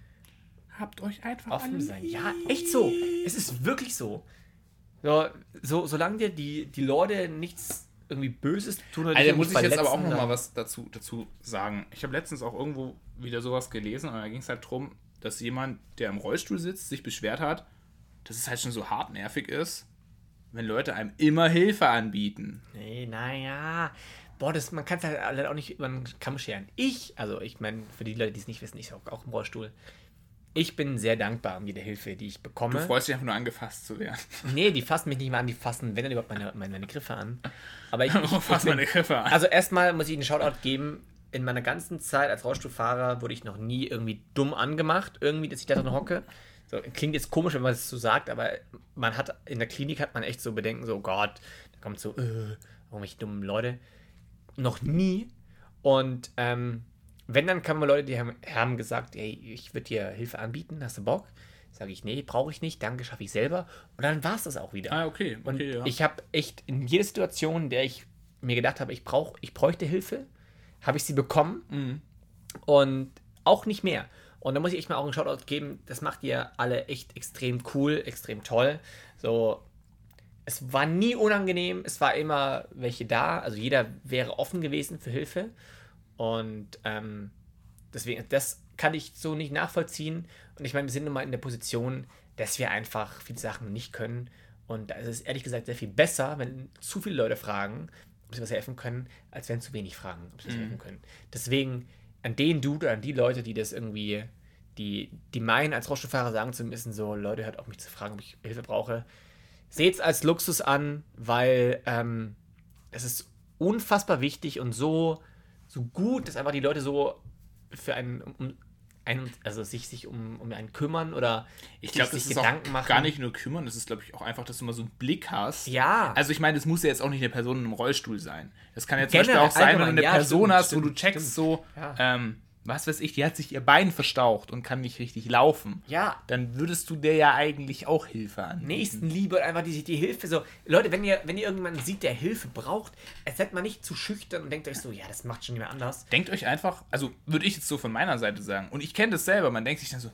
habt euch einfach offen sein. lieb. Ja, echt so. Es ist wirklich so. So, so solange dir die, die Leute nichts irgendwie Böses tun oder Also muss ich jetzt aber auch verletzen, noch mal dann- was dazu, dazu sagen. Ich habe letztens auch irgendwo wieder sowas gelesen und da ging es halt darum, dass jemand, der im Rollstuhl sitzt, sich beschwert hat, dass es halt schon so hartnervig ist, wenn Leute einem immer Hilfe anbieten. Nee, naja. Boah, das, man kann es halt leider auch nicht über den Kamm scheren. Ich, also ich meine, für die Leute, die es nicht wissen, ich auch, auch im Rollstuhl. Ich bin sehr dankbar um jede Hilfe, die ich Du bekomme. freust dich einfach nur angefasst zu werden. Nee, die fassen mich nicht mal an, die fassen, wenn dann überhaupt meine, meine, meine Griffe an. Aber ich, ich, ich bin- meine Griffe an. Also erstmal muss ich einen Shoutout geben. In meiner ganzen Zeit als Rollstuhlfahrer wurde ich noch nie irgendwie dumm angemacht, irgendwie, dass ich da drin hocke. So, klingt jetzt komisch, wenn man es so sagt, aber man hat in der Klinik hat man echt so Bedenken, so Gott, da kommt so äh, irgendwelche dummen Leute. Noch nie. Und ähm, wenn, dann kamen Leute, die haben, haben gesagt, ey, ich würde dir Hilfe anbieten, hast du Bock? Sage ich, nee, brauche ich nicht, danke, schaffe ich selber. Und dann war es das auch wieder. Ah, okay. Und okay ja. ich habe echt in jeder Situation, in der ich mir gedacht habe, ich brauche, ich bräuchte Hilfe, habe ich sie bekommen Mhm. und auch nicht mehr. Und da muss ich echt mal auch einen Shoutout geben. Das macht ihr alle echt extrem cool, extrem toll. So, es war nie unangenehm, es war immer welche da. Also jeder wäre offen gewesen für Hilfe. Und ähm, deswegen, das kann ich so nicht nachvollziehen. Und ich meine, wir sind nun mal in der Position, dass wir einfach viele Sachen nicht können. Und da ist es ehrlich gesagt sehr viel besser, wenn zu viele Leute fragen, ob sie was helfen können, als wenn zu wenig fragen, ob sie was helfen können. Deswegen an den Dude oder an die Leute, die das irgendwie, die, die meinen, als Rollstuhlfahrer sagen zu müssen, so, Leute, hört auf mich zu fragen, ob ich Hilfe brauche. Seht es als Luxus an, weil ähm, es ist unfassbar wichtig und so, so gut, dass einfach die Leute so für einen, um, einen also sich, sich um, um einen kümmern oder Ich glaube, sich das ist Gedanken auch machen. gar nicht nur kümmern, das ist, glaube ich, auch einfach, dass du mal so einen Blick hast. Ja. Also ich meine, das muss ja jetzt auch nicht eine Person im Rollstuhl sein. Das kann ja zum Generell, Beispiel auch sein, wenn du eine ja, Person stimmt, hast, wo stimmt, du checkst stimmt. so, Ja. ähm, was weiß ich, die hat sich ihr Bein verstaucht und kann nicht richtig laufen. Ja. Dann würdest du der ja eigentlich auch Hilfe an. Nächstenliebe und einfach die, die Hilfe. So, Leute, wenn ihr, wenn ihr irgendjemanden sieht, der Hilfe braucht, seid mal nicht zu schüchtern und denkt euch so, ja, das macht schon jemand anders. Denkt euch einfach, also würde ich jetzt so von meiner Seite sagen, und ich kenne das selber, man denkt sich dann so,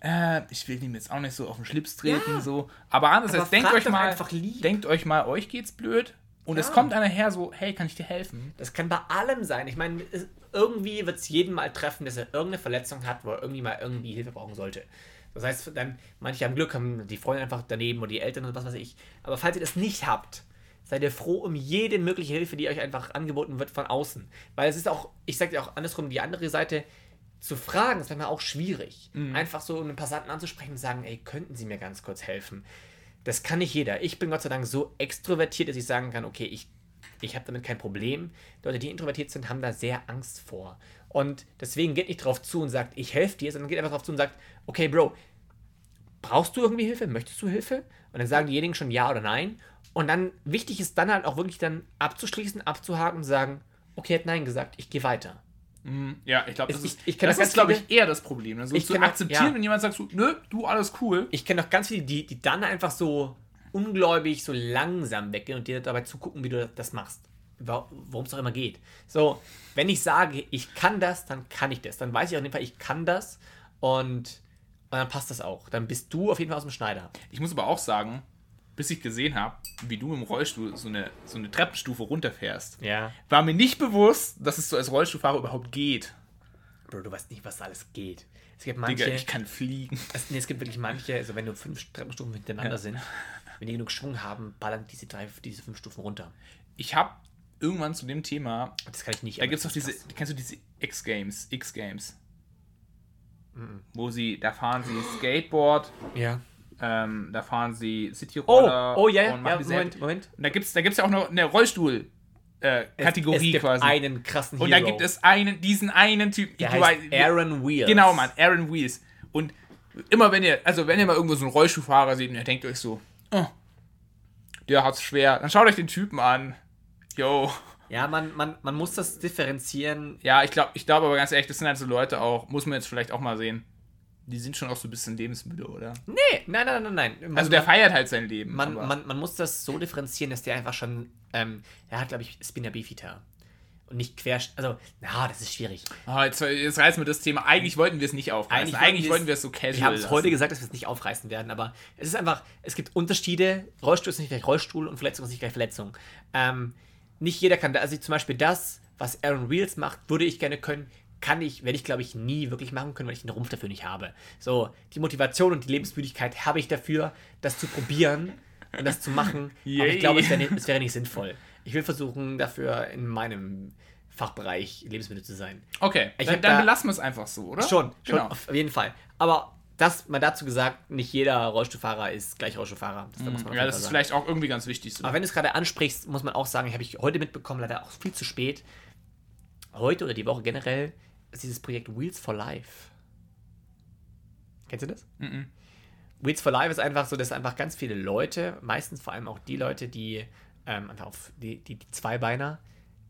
äh, ich will ihm jetzt auch nicht so auf den Schlips treten, Ja. so. Aber andererseits, Aber denkt euch mal, denkt euch mal, euch geht's blöd. Und es Ja. kommt einer her so, hey, kann ich dir helfen? Das kann bei allem sein. Ich meine, es- irgendwie wird es jeden mal treffen, dass er irgendeine Verletzung hat, wo er irgendwie mal irgendwie Hilfe brauchen sollte. Das heißt, dann, manche haben Glück, haben die Freunde einfach daneben oder die Eltern und was weiß ich. Aber falls ihr das nicht habt, seid ihr froh um jede mögliche Hilfe, die euch einfach angeboten wird von außen. Weil es ist auch, ich sag dir auch andersrum, die andere Seite, zu fragen, ist manchmal auch schwierig. Einfach so einen Passanten anzusprechen und sagen, ey, könnten Sie mir ganz kurz helfen? Das kann nicht jeder. Ich bin Gott sei Dank so extrovertiert, dass ich sagen kann, okay, ich, ich habe damit kein Problem. Leute, die introvertiert sind, haben da sehr Angst vor. Und deswegen geht nicht drauf zu und sagt, ich helfe dir, sondern geht einfach drauf zu und sagt, okay, Bro, brauchst du irgendwie Hilfe? Möchtest du Hilfe? Und dann sagen diejenigen schon ja oder nein. Und dann, wichtig ist dann halt auch wirklich dann abzuschließen, abzuhaken und sagen, okay, er hat nein gesagt, ich gehe weiter. Ja, ich glaube, Ich- das ist, ich kenn das auch ist glaube ich, eher das Problem. Also Ich zu auch- akzeptieren, ja. wenn jemand sagt so, nö, du, alles cool. Ich kenne noch ganz viele, die, die dann einfach so ungläubig, so langsam weggehen und dir dabei zugucken, wie du das machst. Worum es auch immer geht. So, wenn ich sage, ich kann das, dann kann ich das. Dann weiß ich auf jeden Fall, ich kann das und, und dann passt das auch. Dann bist du auf jeden Fall aus dem Schneider. Ich muss aber auch sagen, bis ich gesehen habe, wie du im Rollstuhl so eine, so eine Treppenstufe runterfährst, Ja. war mir nicht bewusst, dass es so als Rollstuhlfahrer überhaupt geht. Bro, du weißt nicht, was alles geht. Es gibt manche, Digga, ich kann fliegen. es, nee, es gibt wirklich manche, also wenn nur fünf Treppenstufen hintereinander sind, wenn die genug Schwung haben, ballern diese drei, diese fünf Stufen runter. Ich habe irgendwann zu dem Thema, Das kann ich nicht. da gibt es doch diese, krass. kennst du diese X-Games, X-Games? Mhm. Wo sie, da fahren sie Skateboard, Ja. Ähm, da fahren sie Oh, Cityroller oh ja, und ja, diese Moment, Moment. Und da gibt es da gibt's ja auch noch eine Rollstuhl-Kategorie es, es gibt quasi. einen krassen und da Hero. gibt es einen, diesen einen Typ. Der heißt Aaron Wheels. Genau, Mann, Aaron Wheels. Und immer wenn ihr, also wenn ihr mal irgendwo so einen Rollstuhlfahrer seht und ihr denkt euch so, oh, der hat's schwer, dann schaut euch den Typen an. Yo. Ja, man, man, man muss das differenzieren. Ja, ich glaube, ich glaube aber ganz ehrlich, das sind halt so Leute auch, muss man jetzt vielleicht auch mal sehen. Die sind schon auch so ein bisschen lebensmüde, oder? Nee, nein, nein, nein, nein. Man, Also der feiert halt sein Leben. man, man, man muss das so differenzieren, dass der einfach schon, ähm, er hat, glaube ich, Spinner Bifida. Und nicht quer, also, na, das ist schwierig. Ah, jetzt, jetzt reißen wir das Thema. Eigentlich wollten wir es nicht aufreißen. Eigentlich, wollten wir es so casual Wir haben es heute gesagt, dass wir es nicht aufreißen werden, aber es ist einfach, es gibt Unterschiede. Rollstuhl ist nicht gleich Rollstuhl und Verletzung ist nicht gleich Verletzung. Ähm, nicht jeder kann da, also zum Beispiel das, was Aaron Wheels macht, würde ich gerne können, kann ich, werde ich glaube ich nie wirklich machen können, weil ich den Rumpf dafür nicht habe. So, die Motivation und die Lebensmüdigkeit habe ich dafür, das zu probieren und das zu machen. Aber Yay. ich glaube, es wäre, nicht, es wäre nicht sinnvoll. Ich will versuchen, dafür in meinem Fachbereich lebensmüde zu sein. Okay, Ich dann, dann da- belassen wir es einfach so, oder? Schon, schon, Genau. auf jeden Fall. Aber das mal dazu gesagt, nicht jeder Rollstuhlfahrer ist gleich Rollstuhlfahrer. Das, da muss man auf Ja, das ist sagen. vielleicht auch irgendwie ganz wichtig. So. Aber wenn du es gerade ansprichst, muss man auch sagen, habe ich heute mitbekommen, leider auch viel zu spät. Heute oder die Woche generell ist dieses Projekt Wheels for Life. Kennst du das? Mhm. Wheels for Life ist einfach so, dass einfach ganz viele Leute, meistens vor allem auch die Leute, die ähm, einfach auf die, die, die Zweibeiner,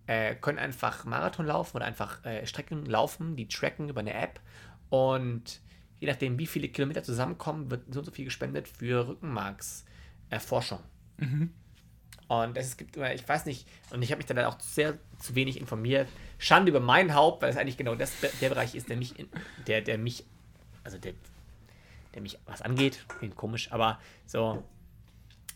äh, können einfach Marathon laufen oder einfach äh, Strecken laufen, die tracken über eine App und je nachdem, wie viele Kilometer zusammenkommen, wird so und so viel gespendet für Rückenmarkserforschung. Und es gibt immer, ich weiß nicht, und ich habe mich da auch sehr zu wenig informiert. Schande über mein Haupt, weil es eigentlich genau das, der Bereich ist, der mich, in, der, der mich, also der, der mich was angeht. Klingt komisch, aber so,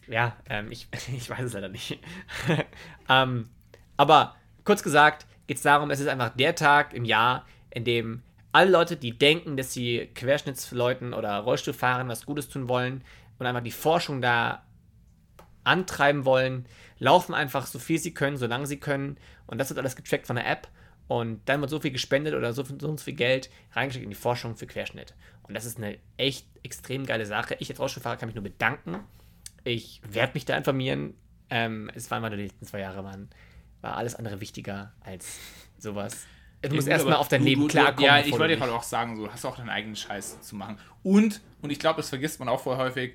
ja, ähm, ich, ich weiß es leider nicht. ähm, aber kurz gesagt, geht es darum, es ist einfach der Tag im Jahr, in dem alle Leute, die denken, dass sie Querschnittsleuten oder Rollstuhlfahrern was Gutes tun wollen und einfach die Forschung da antreiben wollen, laufen einfach so viel sie können, solange sie können. Und das wird alles getrackt von der App. Und dann wird so viel gespendet oder so, so viel Geld reingesteckt in die Forschung für Querschnitt. Und das ist eine echt extrem geile Sache. Ich als Rollstuhlfahrer kann mich nur bedanken. Ich werde mich da informieren. Ähm, es waren meine letzten zwei Jahre, waren, war alles andere wichtiger als sowas. Du musst Ja, gut, erstmal auf dein du- Leben du- klarkommen. Ja, ich wollte du gerade auch sagen, so, du hast auch deinen eigenen Scheiß zu machen. Und, und ich glaube, das vergisst man auch voll häufig,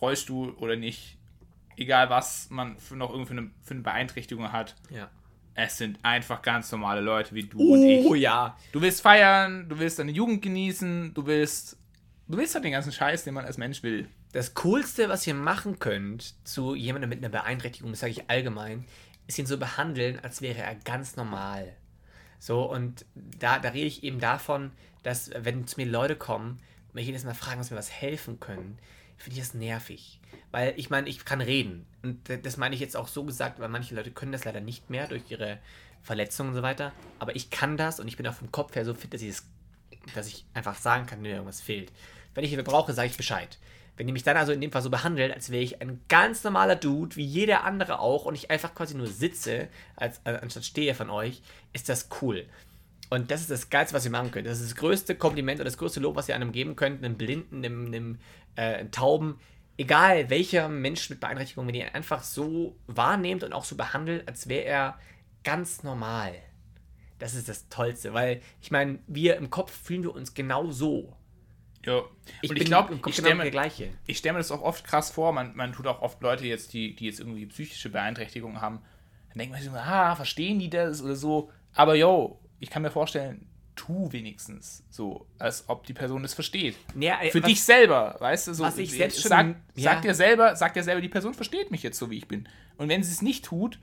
Rollstuhl oder nicht, egal was man für noch irgendwie für eine, für eine Beeinträchtigung hat, Ja. es sind einfach ganz normale Leute wie du und Oh ich. ja. Du willst feiern, du willst deine Jugend genießen, du willst, du willst halt den ganzen Scheiß, den man als Mensch will. Das Coolste, was ihr machen könnt zu jemandem mit einer Beeinträchtigung, das sage ich allgemein, ist ihn so behandeln, als wäre er ganz normal. So, und da, da rede ich eben davon, dass, wenn zu mir Leute kommen und mich jedes Mal fragen, was mir was helfen können, finde ich das nervig. Weil ich meine, ich kann reden. Und das meine ich jetzt auch so gesagt, weil manche Leute können das leider nicht mehr durch ihre Verletzungen und so weiter. Aber ich kann das und ich bin auch vom Kopf her so fit, dass ich, das, dass ich einfach sagen kann, wenn irgendwas fehlt. Wenn ich Hilfe brauche, sage ich Bescheid. Wenn die mich dann also in dem Fall so behandelt, als wäre ich ein ganz normaler Dude, wie jeder andere auch, und ich einfach quasi nur sitze, als, äh, anstatt stehe von euch, ist das cool. Und das ist das Geilste, was ihr machen könnt. Das ist das größte Kompliment oder das größte Lob, was ihr einem geben könnt, einem Blinden, einem, einem, äh, Tauben. Egal welcher Mensch mit Beeinträchtigung, wenn ihr ihn einfach so wahrnehmt und auch so behandelt, als wäre er ganz normal. Das ist das Tollste, weil ich meine, wir im Kopf fühlen wir uns genau so. Ja. Ich ich glaube, ich genau stelle mir, ich stell mir das auch oft krass vor. Man, man tut auch oft Leute jetzt, die, die jetzt irgendwie psychische Beeinträchtigungen haben. Dann denkt man sich so, ah, verstehen die das oder so. Aber yo, ich kann mir vorstellen, tu wenigstens so, als ob die Person das versteht. Ja, äh, Für was- dich selber, weißt du, so. was ich selbst schon- sag, ja. sag dir selber, sag dir selber, die Person versteht mich jetzt so, wie ich bin. Und wenn sie es nicht tut,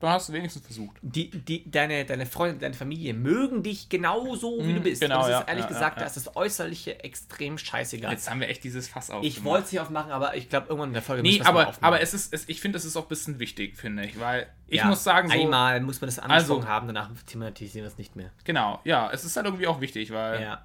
dann hast du wenigstens versucht. die, die, deine, deine Freunde, deine Familie mögen dich genauso, wie Mhm, du bist. genau, das ja, ist ehrlich ja, gesagt, ja, da ist das Äußerliche extrem scheißegal. Jetzt haben wir echt dieses Fass auf. ich wollte es nicht aufmachen, aber ich glaube, irgendwann in der Folge Nee, aber, aufmachen. aber es ist, es, ich finde, es ist auch ein bisschen wichtig, finde ich, weil ich Ja, muss sagen, so, einmal muss man das angesprochen Also- haben, danach thematisieren wir es nicht mehr. genau, ja, es ist halt irgendwie auch wichtig, weil, Ja.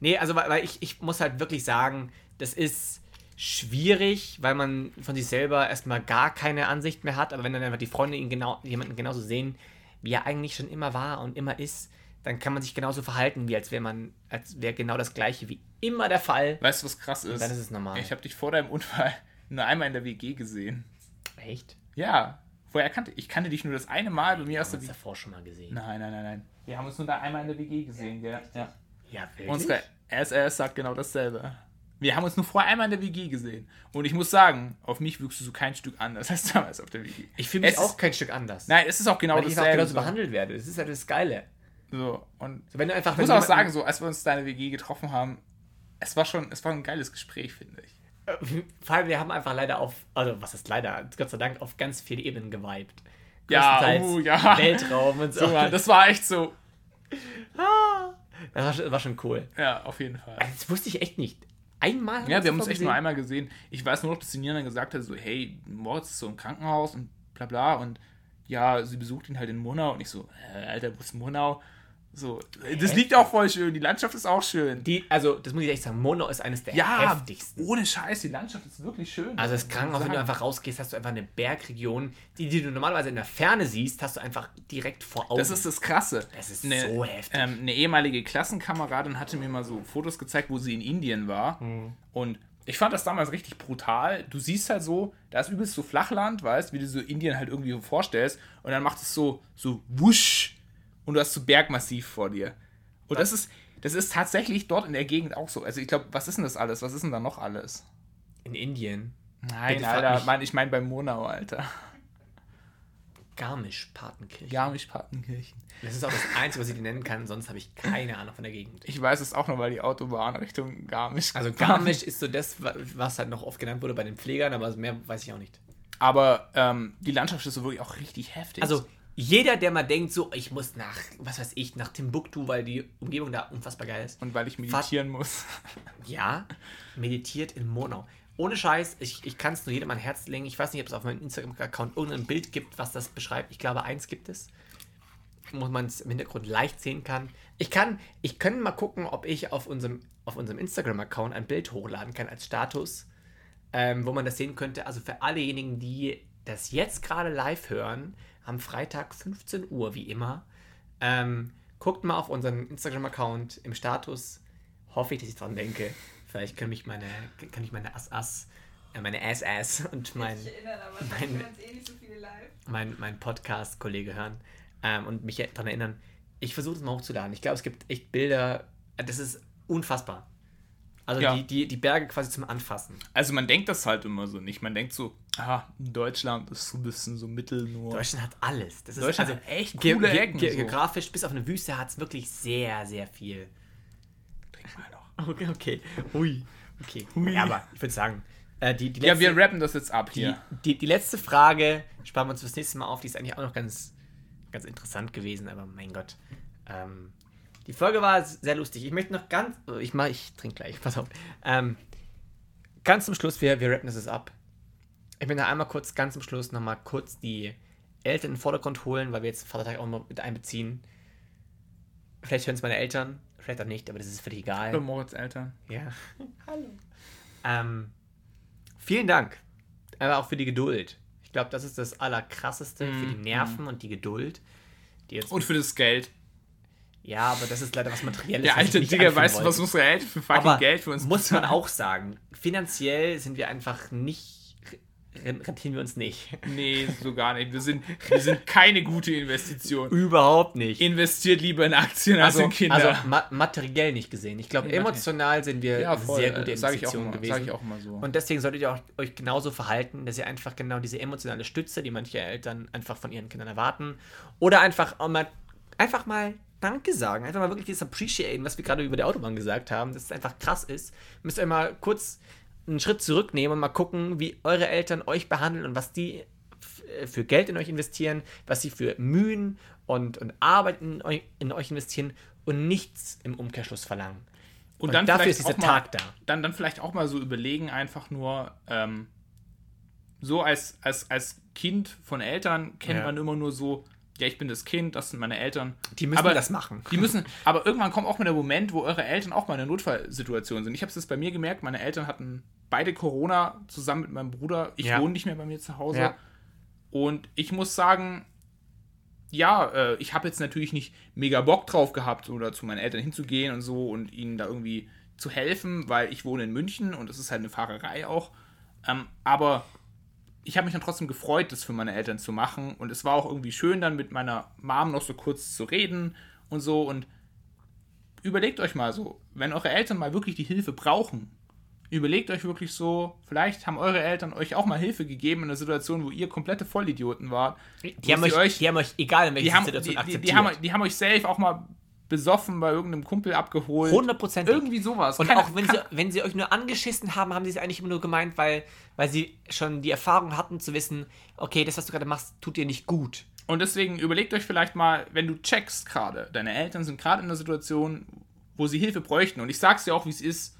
Nee, also weil, weil ich, ich muss halt wirklich sagen, das ist schwierig, weil man von sich selber erstmal gar keine Ansicht mehr hat, aber wenn dann einfach die Freunde ihn genau, jemanden genauso sehen, wie er eigentlich schon immer war und immer ist, dann kann man sich genauso verhalten, wie als wäre man, als wäre genau das gleiche wie immer der Fall. weißt du, was krass ist? dann ist es normal. Ich habe dich vor deinem Unfall nur einmal in der WG gesehen. Echt? Ja, vorher kannte ich kannte dich nur das eine Mal bei mir aus Hast der du WG. davor schon mal gesehen? Nein, nein, nein, nein. Wir haben uns nur da einmal in der WG gesehen, gell? Ja. Ja, wirklich? Unsere SS sagt genau dasselbe. Wir haben uns nur vorher einmal in der WG gesehen. Und ich muss sagen, auf mich wirkst du so kein Stück anders als damals auf der WG. ich fühle mich Es auch ist- kein Stück anders. Nein, es ist auch genau weil ich dasselbe. genauso behandelt werde. Das ist ja das Geile. so. Und So, wenn du einfach, Ich muss auch sagen, so als wir uns da in der WG getroffen haben, es war schon, es war ein geiles Gespräch, finde ich. Vor allem, wir haben einfach leider auf, also was ist leider, Gott sei Dank, auf ganz viele Ebenen geweibt. Ja, uh, ja. Weltraum und so. So, Mann, das war echt so. das war schon, war schon cool. Ja, auf jeden Fall. Das wusste ich echt nicht. Einmal? Ja, wir haben uns echt nur gesehen? einmal gesehen. Ich weiß nur noch, dass die Nina dann gesagt hat, so, hey, Moritz ist so im Krankenhaus und bla bla und ja, sie besucht ihn halt in Monau und ich so, äh, Alter, wo ist Monau? So, das liegt auch voll schön, die Landschaft ist auch schön. Die, also, das muss ich echt sagen, Mono ist eines der Ja, heftigsten. ohne Scheiß, die Landschaft ist wirklich schön. Also muss Krankenhaus, man wenn du einfach rausgehst, hast du einfach eine Bergregion, die, die du normalerweise in der Ferne siehst, hast du einfach direkt vor Augen. Das ist das Krasse. Das ist eine, so heftig. Ähm, eine ehemalige Klassenkameradin hatte mir mal so Fotos gezeigt, wo sie in Indien war. Mhm. Und ich fand das damals richtig brutal. Du siehst halt so, da ist übelst so Flachland, weißt, wie du so Indien halt irgendwie vorstellst. Und dann macht es so, so wusch und du hast so Bergmassiv vor dir. Und das ist, das ist tatsächlich dort in der Gegend auch so. Also ich glaube, was ist denn das alles? Was ist denn da noch alles? in Indien. Nein, Bitte Alter. Mann, ich meine bei Monau, Alter. Garmisch-Partenkirchen. Garmisch-Partenkirchen. Das ist auch das Einzige, was ich dir nennen kann, sonst habe ich keine Ahnung von der Gegend. Ich weiß es auch nur, weil die Autobahn Richtung Garmisch Also Garmisch ist so das, wa- was halt noch oft genannt wurde bei den Pflegern, aber mehr weiß ich auch nicht. Aber ähm, die Landschaft ist so wirklich auch richtig heftig. Also jeder, der mal denkt, so, ich muss nach, was weiß ich, nach Timbuktu, weil die Umgebung da unfassbar geil ist. und weil ich meditieren muss. Ja, meditiert in Monau. Ohne Scheiß, ich, ich kann es nur jedem an Herz legen. Ich weiß nicht, ob es auf meinem Instagram-Account irgendein Bild gibt, was das beschreibt. Ich glaube, eins gibt es. Wo man es im Hintergrund leicht sehen kann. Ich kann, ich kann mal gucken, ob ich auf unserem, auf unserem Instagram-Account ein Bild hochladen kann als Status, ähm, wo man das sehen könnte. Also für allejenigen, die das jetzt gerade live hören, am Freitag 15 Uhr, wie immer, Ähm, guckt mal auf unseren Instagram-Account im Status. Hoffe ich, dass ich dran denke. Vielleicht kann mich meine, kann ich meine Ass-Ass, äh, meine Ass-Ass und mein, mein- eh so mein, mein Podcast-Kollege hören ähm, und mich daran erinnern. Ich versuche das mal hochzuladen. Ich glaube, es gibt echt Bilder. Das ist unfassbar. Also Ja. die, die, die Berge quasi zum Anfassen. Also man denkt das halt immer so nicht. Man denkt so, ah, Deutschland ist so ein bisschen so mittel nur. Deutschland hat alles. Das ist Deutschland also hat echt coole ge Ecken, ge so. geografisch bis auf eine Wüste hat es wirklich sehr, sehr viel. Trink mal noch. Okay, okay. Ui. Okay. Ui. Ja, aber ich würde sagen, äh, die, die, Ja, letzte, wir rappen das jetzt ab die, hier. die, die letzte Frage sparen wir uns fürs nächste Mal auf. Die ist eigentlich auch noch ganz, ganz interessant gewesen, aber mein Gott. Ähm, die Folge war sehr lustig. Ich möchte noch ganz. oh, Ich mach, ich trinke gleich, pass auf. Ähm, ganz zum Schluss, wir, wir rappen das jetzt ab. Ich möchte noch einmal kurz, ganz zum Schluss nochmal kurz die Eltern in den Vordergrund holen, weil wir jetzt Vatertag auch mal mit einbeziehen. Vielleicht hören es meine Eltern, vielleicht auch nicht, aber das ist völlig egal. Hallo Moritz Eltern. Ja. Hallo. Ähm, vielen Dank. Aber auch für die Geduld. Ich glaube, das ist das Allerkrasseste für die Nerven und die Geduld. Die jetzt, Und für das Geld. Ja, aber das ist leider was Materielles. Der alte Digger, anführen weißt du, was unsere Eltern für fucking aber Geld für uns muss man bezahlen? auch sagen. Finanziell sind wir einfach nicht, rentieren wir uns nicht. Nee, so gar nicht. Wir sind, wir sind keine gute Investition. Überhaupt nicht. Investiert lieber in Aktien als also, in Kinder. also ma materiell nicht gesehen. Ich glaube, emotional sind wir ja, voll. sehr gute ich auch Investitionen gewesen. Sag ich auch mal so. Und deswegen solltet ihr auch, euch genauso verhalten, dass ihr einfach genau diese emotionale Stütze, die manche Eltern einfach von ihren Kindern erwarten, oder einfach auch mal, einfach mal Danke sagen, einfach mal wirklich dieses Appreciaten, was wir gerade über die Autobahn gesagt haben, dass es einfach krass ist. Müsst ihr mal kurz einen Schritt zurücknehmen und mal gucken, wie eure Eltern euch behandeln und was die äh, für Geld in euch investieren, was sie für Mühen und, und Arbeit in euch, in euch investieren und nichts im Umkehrschluss verlangen. Und, dann dafür vielleicht ist dieser auch mal- Tag da. dann, dann vielleicht auch mal so überlegen, einfach nur, ähm, so als, als, als Kind von Eltern kennt Ja. man immer nur so, ja, ich bin das Kind, das sind meine Eltern. Die müssen aber das machen. Die müssen, aber irgendwann kommt auch mal der Moment, wo eure Eltern auch mal in einer Notfallsituation sind. Ich habe es bei mir gemerkt, meine Eltern hatten beide Corona zusammen mit meinem Bruder. Ich Ja. wohne nicht mehr bei mir zu Hause. Ja. Und ich muss sagen, ja, äh, ich habe jetzt natürlich nicht mega Bock drauf gehabt, oder zu meinen Eltern hinzugehen und so und ihnen da irgendwie zu helfen, weil ich wohne in München und das ist halt eine Fahrerei auch. Ähm, aber ich habe mich dann trotzdem gefreut, das für meine Eltern zu machen. Und es war auch irgendwie schön, dann mit meiner Mom noch so kurz zu reden und so. Und überlegt euch mal so, wenn eure Eltern mal wirklich die Hilfe brauchen, überlegt euch wirklich so, vielleicht haben eure Eltern euch auch mal Hilfe gegeben in einer Situation, wo ihr komplette Vollidioten wart. Die haben, sie euch, die haben euch, egal in welcher Situation, die, die, akzeptiert. die, haben, die haben euch safe auch mal besoffen bei irgendeinem Kumpel abgeholt. 100%. Irgendwie sowas. Und Keine- auch wenn sie, wenn sie euch nur angeschissen haben, haben sie es eigentlich immer nur gemeint, weil, weil sie schon die Erfahrung hatten zu wissen, okay, das, was du gerade machst, tut dir nicht gut. Und deswegen überlegt euch vielleicht mal, wenn du checkst gerade, deine Eltern sind gerade in einer Situation, wo sie Hilfe bräuchten. Und ich sag's dir auch, wie es ist.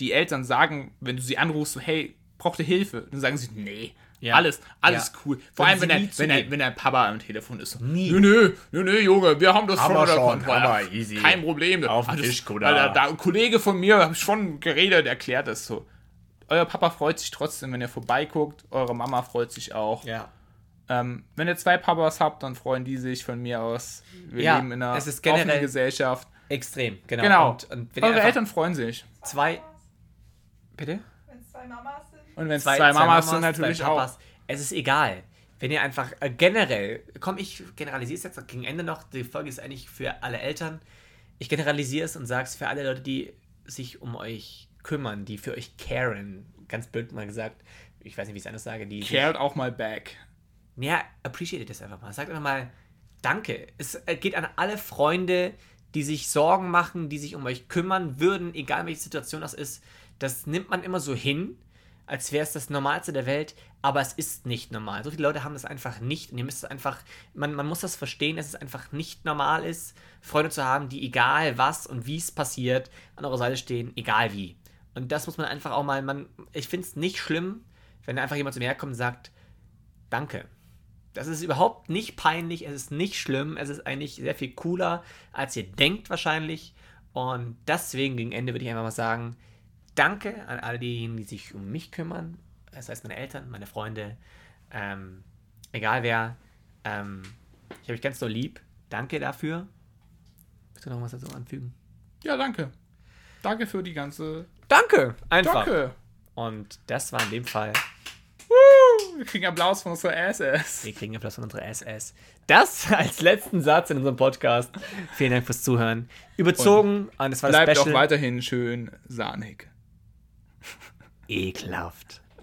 Die Eltern sagen, wenn du sie anrufst, so, hey, braucht ihr Hilfe? Dann sagen sie, nee, Ja. alles, alles Ja. cool. Vor allem, wenn nie wenn, wenn der Papa am Telefon ist. Nie. Nö, nö, nö, nö, Junge, wir haben das Haben schon unter schon, Kontrolle. Kein Problem. Auf den das- Tisch. Alter, da, ein Kollege von mir hat schon geredet, erklärt das so. Euer Papa freut sich trotzdem, wenn ihr vorbeiguckt. Eure Mama freut sich auch. Ja. Ähm, wenn ihr zwei Papas habt, dann freuen die sich von mir aus. Wir Ja, leben in einer es ist generell- offenen Gesellschaft. Extrem, genau. Genau. Und, und Eure Eltern freuen sich. zwei. Bitte? Wenn es zwei Mamas sind. Und wenn es zwei, Mamas sind, natürlich zwei auch. Es ist egal. Wenn ihr einfach äh, generell, komm, ich generalisiere es jetzt gegen Ende noch, die Folge ist eigentlich für alle Eltern. Ich generalisiere es und sage es für alle Leute, die sich um euch kümmern, die für euch caren. Ganz blöd mal gesagt. Ich weiß nicht, wie ich es anders sage. Die Cared auch mal back. ja, appreciate das einfach mal. Sagt einfach mal Danke. Es äh, geht an alle Freunde, die sich Sorgen machen, die sich um euch kümmern würden, egal welche Situation das ist. Das nimmt man immer so hin, als wäre es das Normalste der Welt, aber es ist nicht normal. So viele Leute haben das einfach nicht und ihr müsst es einfach, man, man muss das verstehen, dass es einfach nicht normal ist, Freunde zu haben, die egal was und wie es passiert, an eurer Seite stehen, egal wie. Und das muss man einfach auch mal, man, ich finde es nicht schlimm, wenn einfach jemand zu mir herkommt und sagt, danke. Das ist überhaupt nicht peinlich, es ist nicht schlimm, es ist eigentlich sehr viel cooler, als ihr denkt wahrscheinlich. Und deswegen gegen Ende würde ich einfach mal sagen, danke an all diejenigen, die sich um mich kümmern. Das heißt meine Eltern, meine Freunde, ähm, egal wer. Ähm, ich habe euch ganz so lieb danke dafür. Willst du noch was dazu anfügen? Ja, danke. Danke für die ganze. Danke! Einfach. Danke. Und das war in dem Fall. Wir kriegen Applaus von unserer SS. Wir kriegen Applaus von unserer SS. Das als letzten Satz in unserem Podcast. Vielen Dank fürs Zuhören. Überzogen. Und es war das Bleibt Special. auch weiterhin schön sahnig. Ekelhaft.